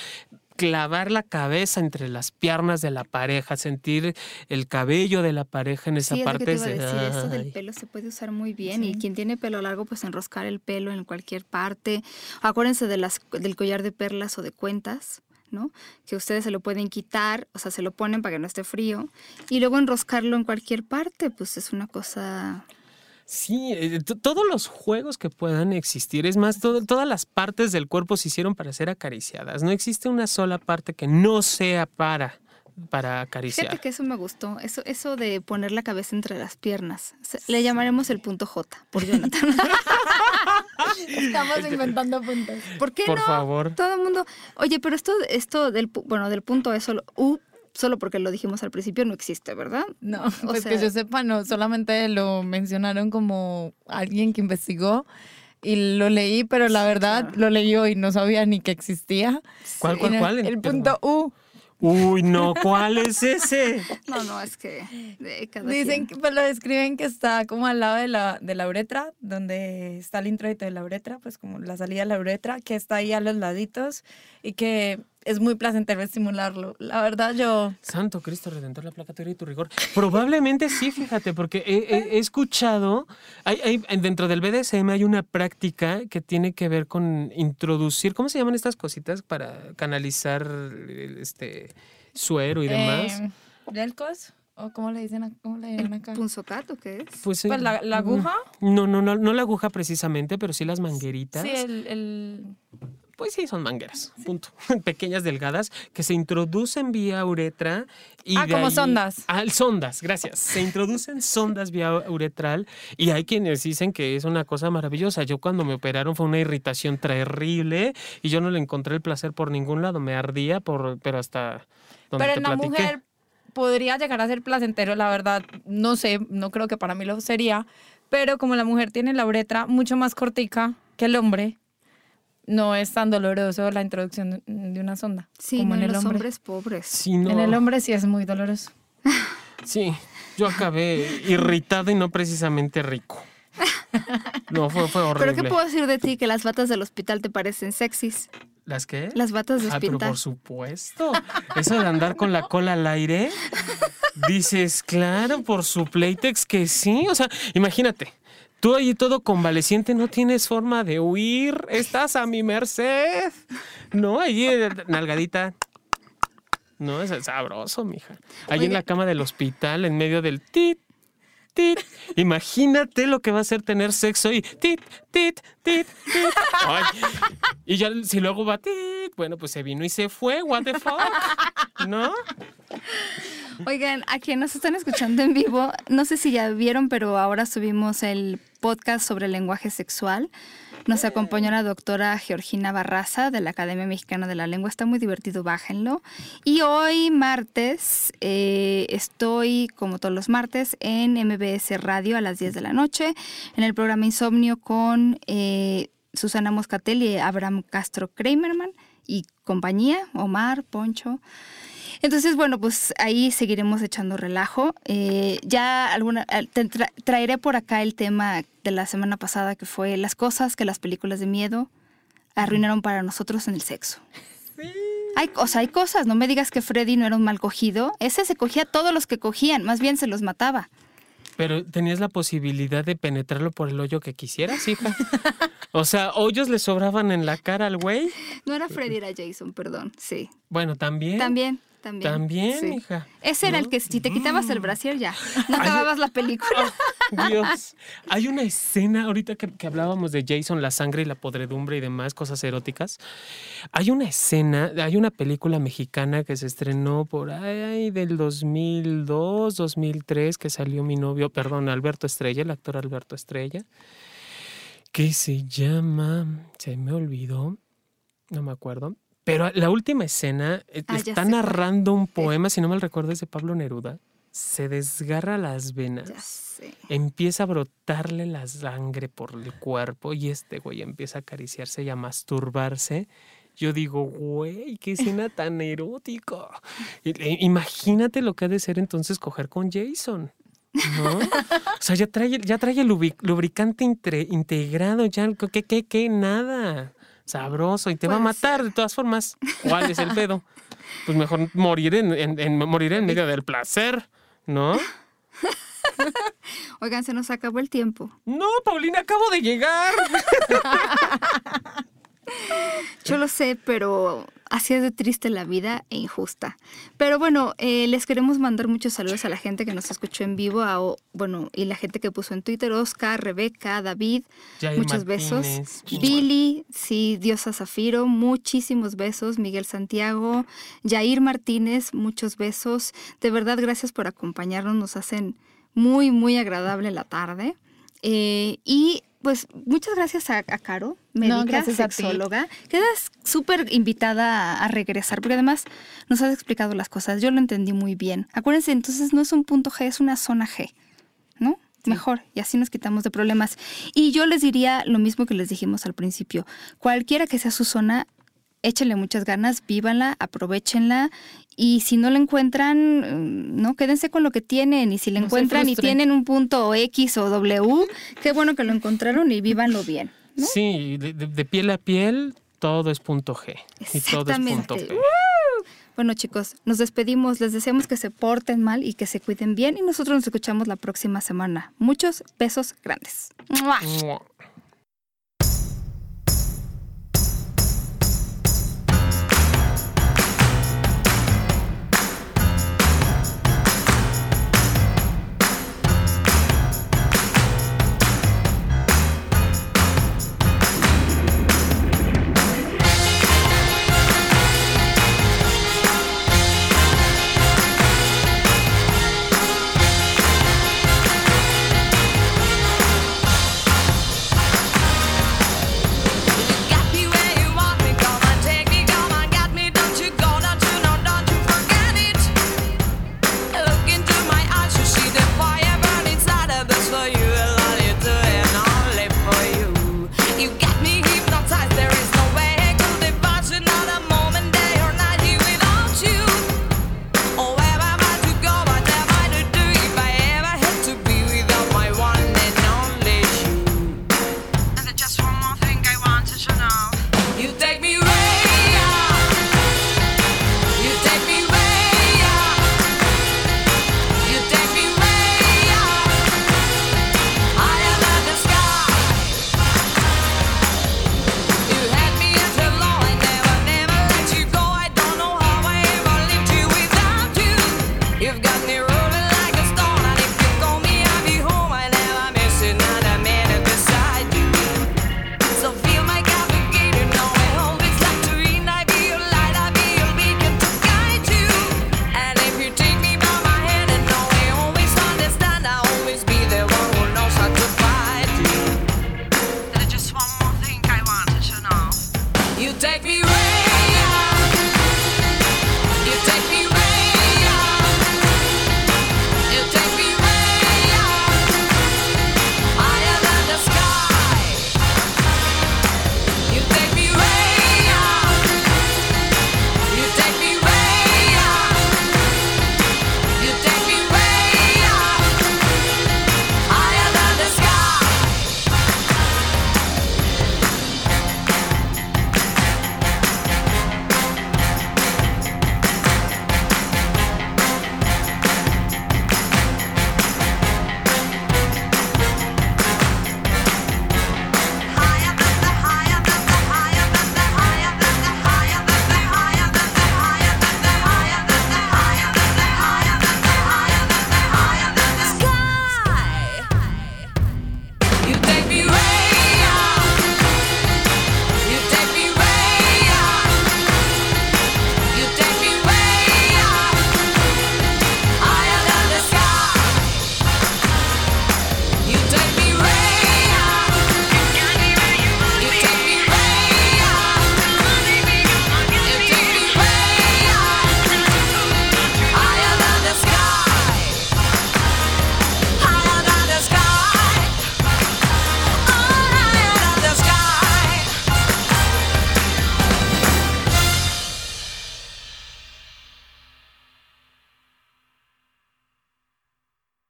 clavar la cabeza entre las piernas de la pareja, sentir el cabello de la pareja en esa Sí, es lo que parte. te iba a es de, decir, eso del pelo se puede usar muy bien y quien tiene pelo largo pues enroscar el pelo en cualquier parte. Acuérdense de las, del collar de perlas o de cuentas, ¿no? Que ustedes se lo pueden quitar, o sea, se lo ponen para que no esté frío y luego enroscarlo en cualquier parte, pues es una cosa... Sí, eh, to- todos los juegos que puedan existir, es más, todas las partes del cuerpo se hicieron para ser acariciadas. No existe una sola parte que no sea para, para acariciar. Fíjate que eso me gustó, eso, eso de poner la cabeza entre las piernas. Le llamaremos el punto J por Jonathan. [LAUGHS] Estamos inventando puntos. ¿Por qué Por no? favor. Todo el mundo. Oye, pero esto, esto del, bueno, del punto es solo U, solo porque lo dijimos al principio, no existe, ¿verdad? No, O pues sea- que yo sepa, no, solamente lo mencionaron como alguien que investigó y lo leí, pero la verdad claro. lo leí y no sabía ni que existía. ¿Cuál, cuál, En el- cuál? El, punto U. Uy, no, ¿cuál es ese? No, no, es que de cada Dicen que pues, lo describen que está como al lado de la, de la uretra, donde está el introito de la uretra, pues como la salida de la uretra, que está ahí a los laditos y que es muy placentero estimularlo. La verdad yo... Santo Cristo Redentor, la placa teoría y tu rigor. Probablemente sí, fíjate, porque he, he- he escuchado, hay, hay- dentro del BDSM hay una práctica que tiene que ver con introducir, ¿cómo se llaman estas cositas para canalizar el, este suero y demás? Eh, ¿Delcos? ¿O cómo le dicen, a- cómo le llaman ¿El acá? punzocat o qué es? Pues, Pues eh, la, la aguja. No, no, no, no la aguja precisamente, pero sí las mangueritas. Sí, el, el- Pues sí, son mangueras, punto. [LAUGHS] Pequeñas, delgadas, que se introducen vía uretra. Y Ah, como ahí- sondas. Ah, sondas, gracias. Se introducen sondas vía uretral y hay quienes dicen que es una cosa maravillosa. Yo cuando me operaron fue una irritación terrible y yo no le encontré el placer por ningún lado. Me ardía, por, pero hasta donde Pero te en la platiqué. mujer podría llegar a ser placentero, la verdad, no sé, no creo que para mí lo sería, pero como la mujer tiene la uretra mucho más cortica que el hombre, no es tan doloroso la introducción de una sonda. Sí, como no, en el los hombre. hombres pobres. Sí, no. En el hombre sí es muy doloroso. [LAUGHS] Sí, yo acabé irritado y no precisamente rico. [LAUGHS] No, fue, fue horrible. ¿Pero qué puedo decir de ti? Que las batas del hospital te parecen sexys. ¿Las qué? Las batas de Ah, pero por supuesto. Eso de andar con la cola al aire, dices, claro, por su Playtex que sí. O sea, imagínate, tú ahí todo convaleciente, no tienes forma de huir, estás a mi merced. No, allí eh, nalgadita. No, es sabroso, mija. Allí en la cama del hospital, en medio del tit, tit. Imagínate lo que va a ser tener sexo y tit, tit, tit, tit. Ay, y ya si luego va tit, bueno, pues se vino y se fue, what the fuck, ¿no? Oigan, a quienes nos están escuchando en vivo, no sé si ya vieron, pero ahora subimos el podcast sobre el lenguaje sexual. Nos acompañó la doctora Georgina Barraza de la Academia Mexicana de la Lengua. Está muy divertido, bájenlo. Y hoy, martes, eh, estoy, como todos los martes, en MBS Radio a las 10 de la noche, en el programa Insomnio con eh, Susana Moscatel y Abraham Castro Kramerman y compañía, Omar, Poncho. Entonces, bueno, pues ahí seguiremos echando relajo. Eh, ya alguna al- te tra- traeré por acá el tema de la semana pasada que fue las cosas que las películas de miedo arruinaron para nosotros en el sexo. Hay, o sea, hay cosas, no me digas que Freddy no era un mal cogido. Ese se cogía a todos los que cogían, más bien se los mataba. Pero tenías la posibilidad de penetrarlo por el hoyo que quisieras, hija. O sea, hoyos le sobraban en la cara al güey. No era Freddy, era Jason, perdón. Sí. Bueno, también. También, también. También, sí. hija. Ese era el que si te quitabas el brasier ya, [LAUGHS] no acababas la película. Dios. Hay una escena, ahorita que, que hablábamos de Jason, la sangre y la podredumbre y demás, cosas eróticas. Hay una escena, hay una película mexicana que se estrenó por ahí del 2002, 2003, que salió mi novio, perdón, Alberto Estrella, el actor Alberto Estrella, que se llama, se me olvidó, no me acuerdo. Pero la última escena eh, Ah, está narrando un poema, si no mal recuerdo, es de Pablo Neruda. Se desgarra las venas empieza a brotarle la sangre por el cuerpo y este güey empieza a acariciarse y a masturbarse Yo digo, güey, qué escena [LAUGHS] tan erótica. I- Imagínate lo que ha de ser entonces coger con Jason. ¿No? O sea, ya trae, ya trae el lubricante integrado, ya, ¿qué, qué, qué? Nada. Sabroso, y te va a Puede matar de todas formas. [LAUGHS] ¿Cuál es el pedo? Pues mejor morir en, en- en- morir en medio del placer, ¿no? [LAUGHS] Oigan, se nos acabó el tiempo. No, Paulina, acabo de llegar. [LAUGHS] Yo lo sé, pero así es de triste la vida e injusta. Pero bueno, eh, les queremos mandar muchos saludos a la gente que nos escuchó en vivo, a, bueno, y la gente que puso en Twitter, Oscar, Rebeca, David, Jair muchos besos. Billy, sí, Diosa Zafiro, muchísimos besos. Miguel Santiago, Jair Martínez, muchos besos. De verdad, gracias por acompañarnos, nos hacen muy, muy agradable la tarde. Eh, y pues muchas gracias a, a Caro, médica, ti. sexóloga. Quedas súper invitada a, a regresar, porque además nos has explicado las cosas. Yo lo entendí muy bien. Acuérdense, entonces no es un punto G, es una zona G, ¿no? Mejor, y así nos quitamos de problemas. Y yo les diría lo mismo que les dijimos al principio. Cualquiera que sea su zona, échenle muchas ganas, vívanla, aprovechenla. Y si no la encuentran, mm, no quédense con lo que tienen. Y si la No encuentran y tienen un punto X o W, qué bueno que lo encontraron y vívanlo bien. ¿no? Sí, de, piel a piel, todo es punto G. Y todo es punto. G. Bueno, chicos, nos despedimos. Les deseamos que se porten mal y que se cuiden bien. Y nosotros nos escuchamos la próxima semana. Muchos besos grandes. ¡Mua! Mua.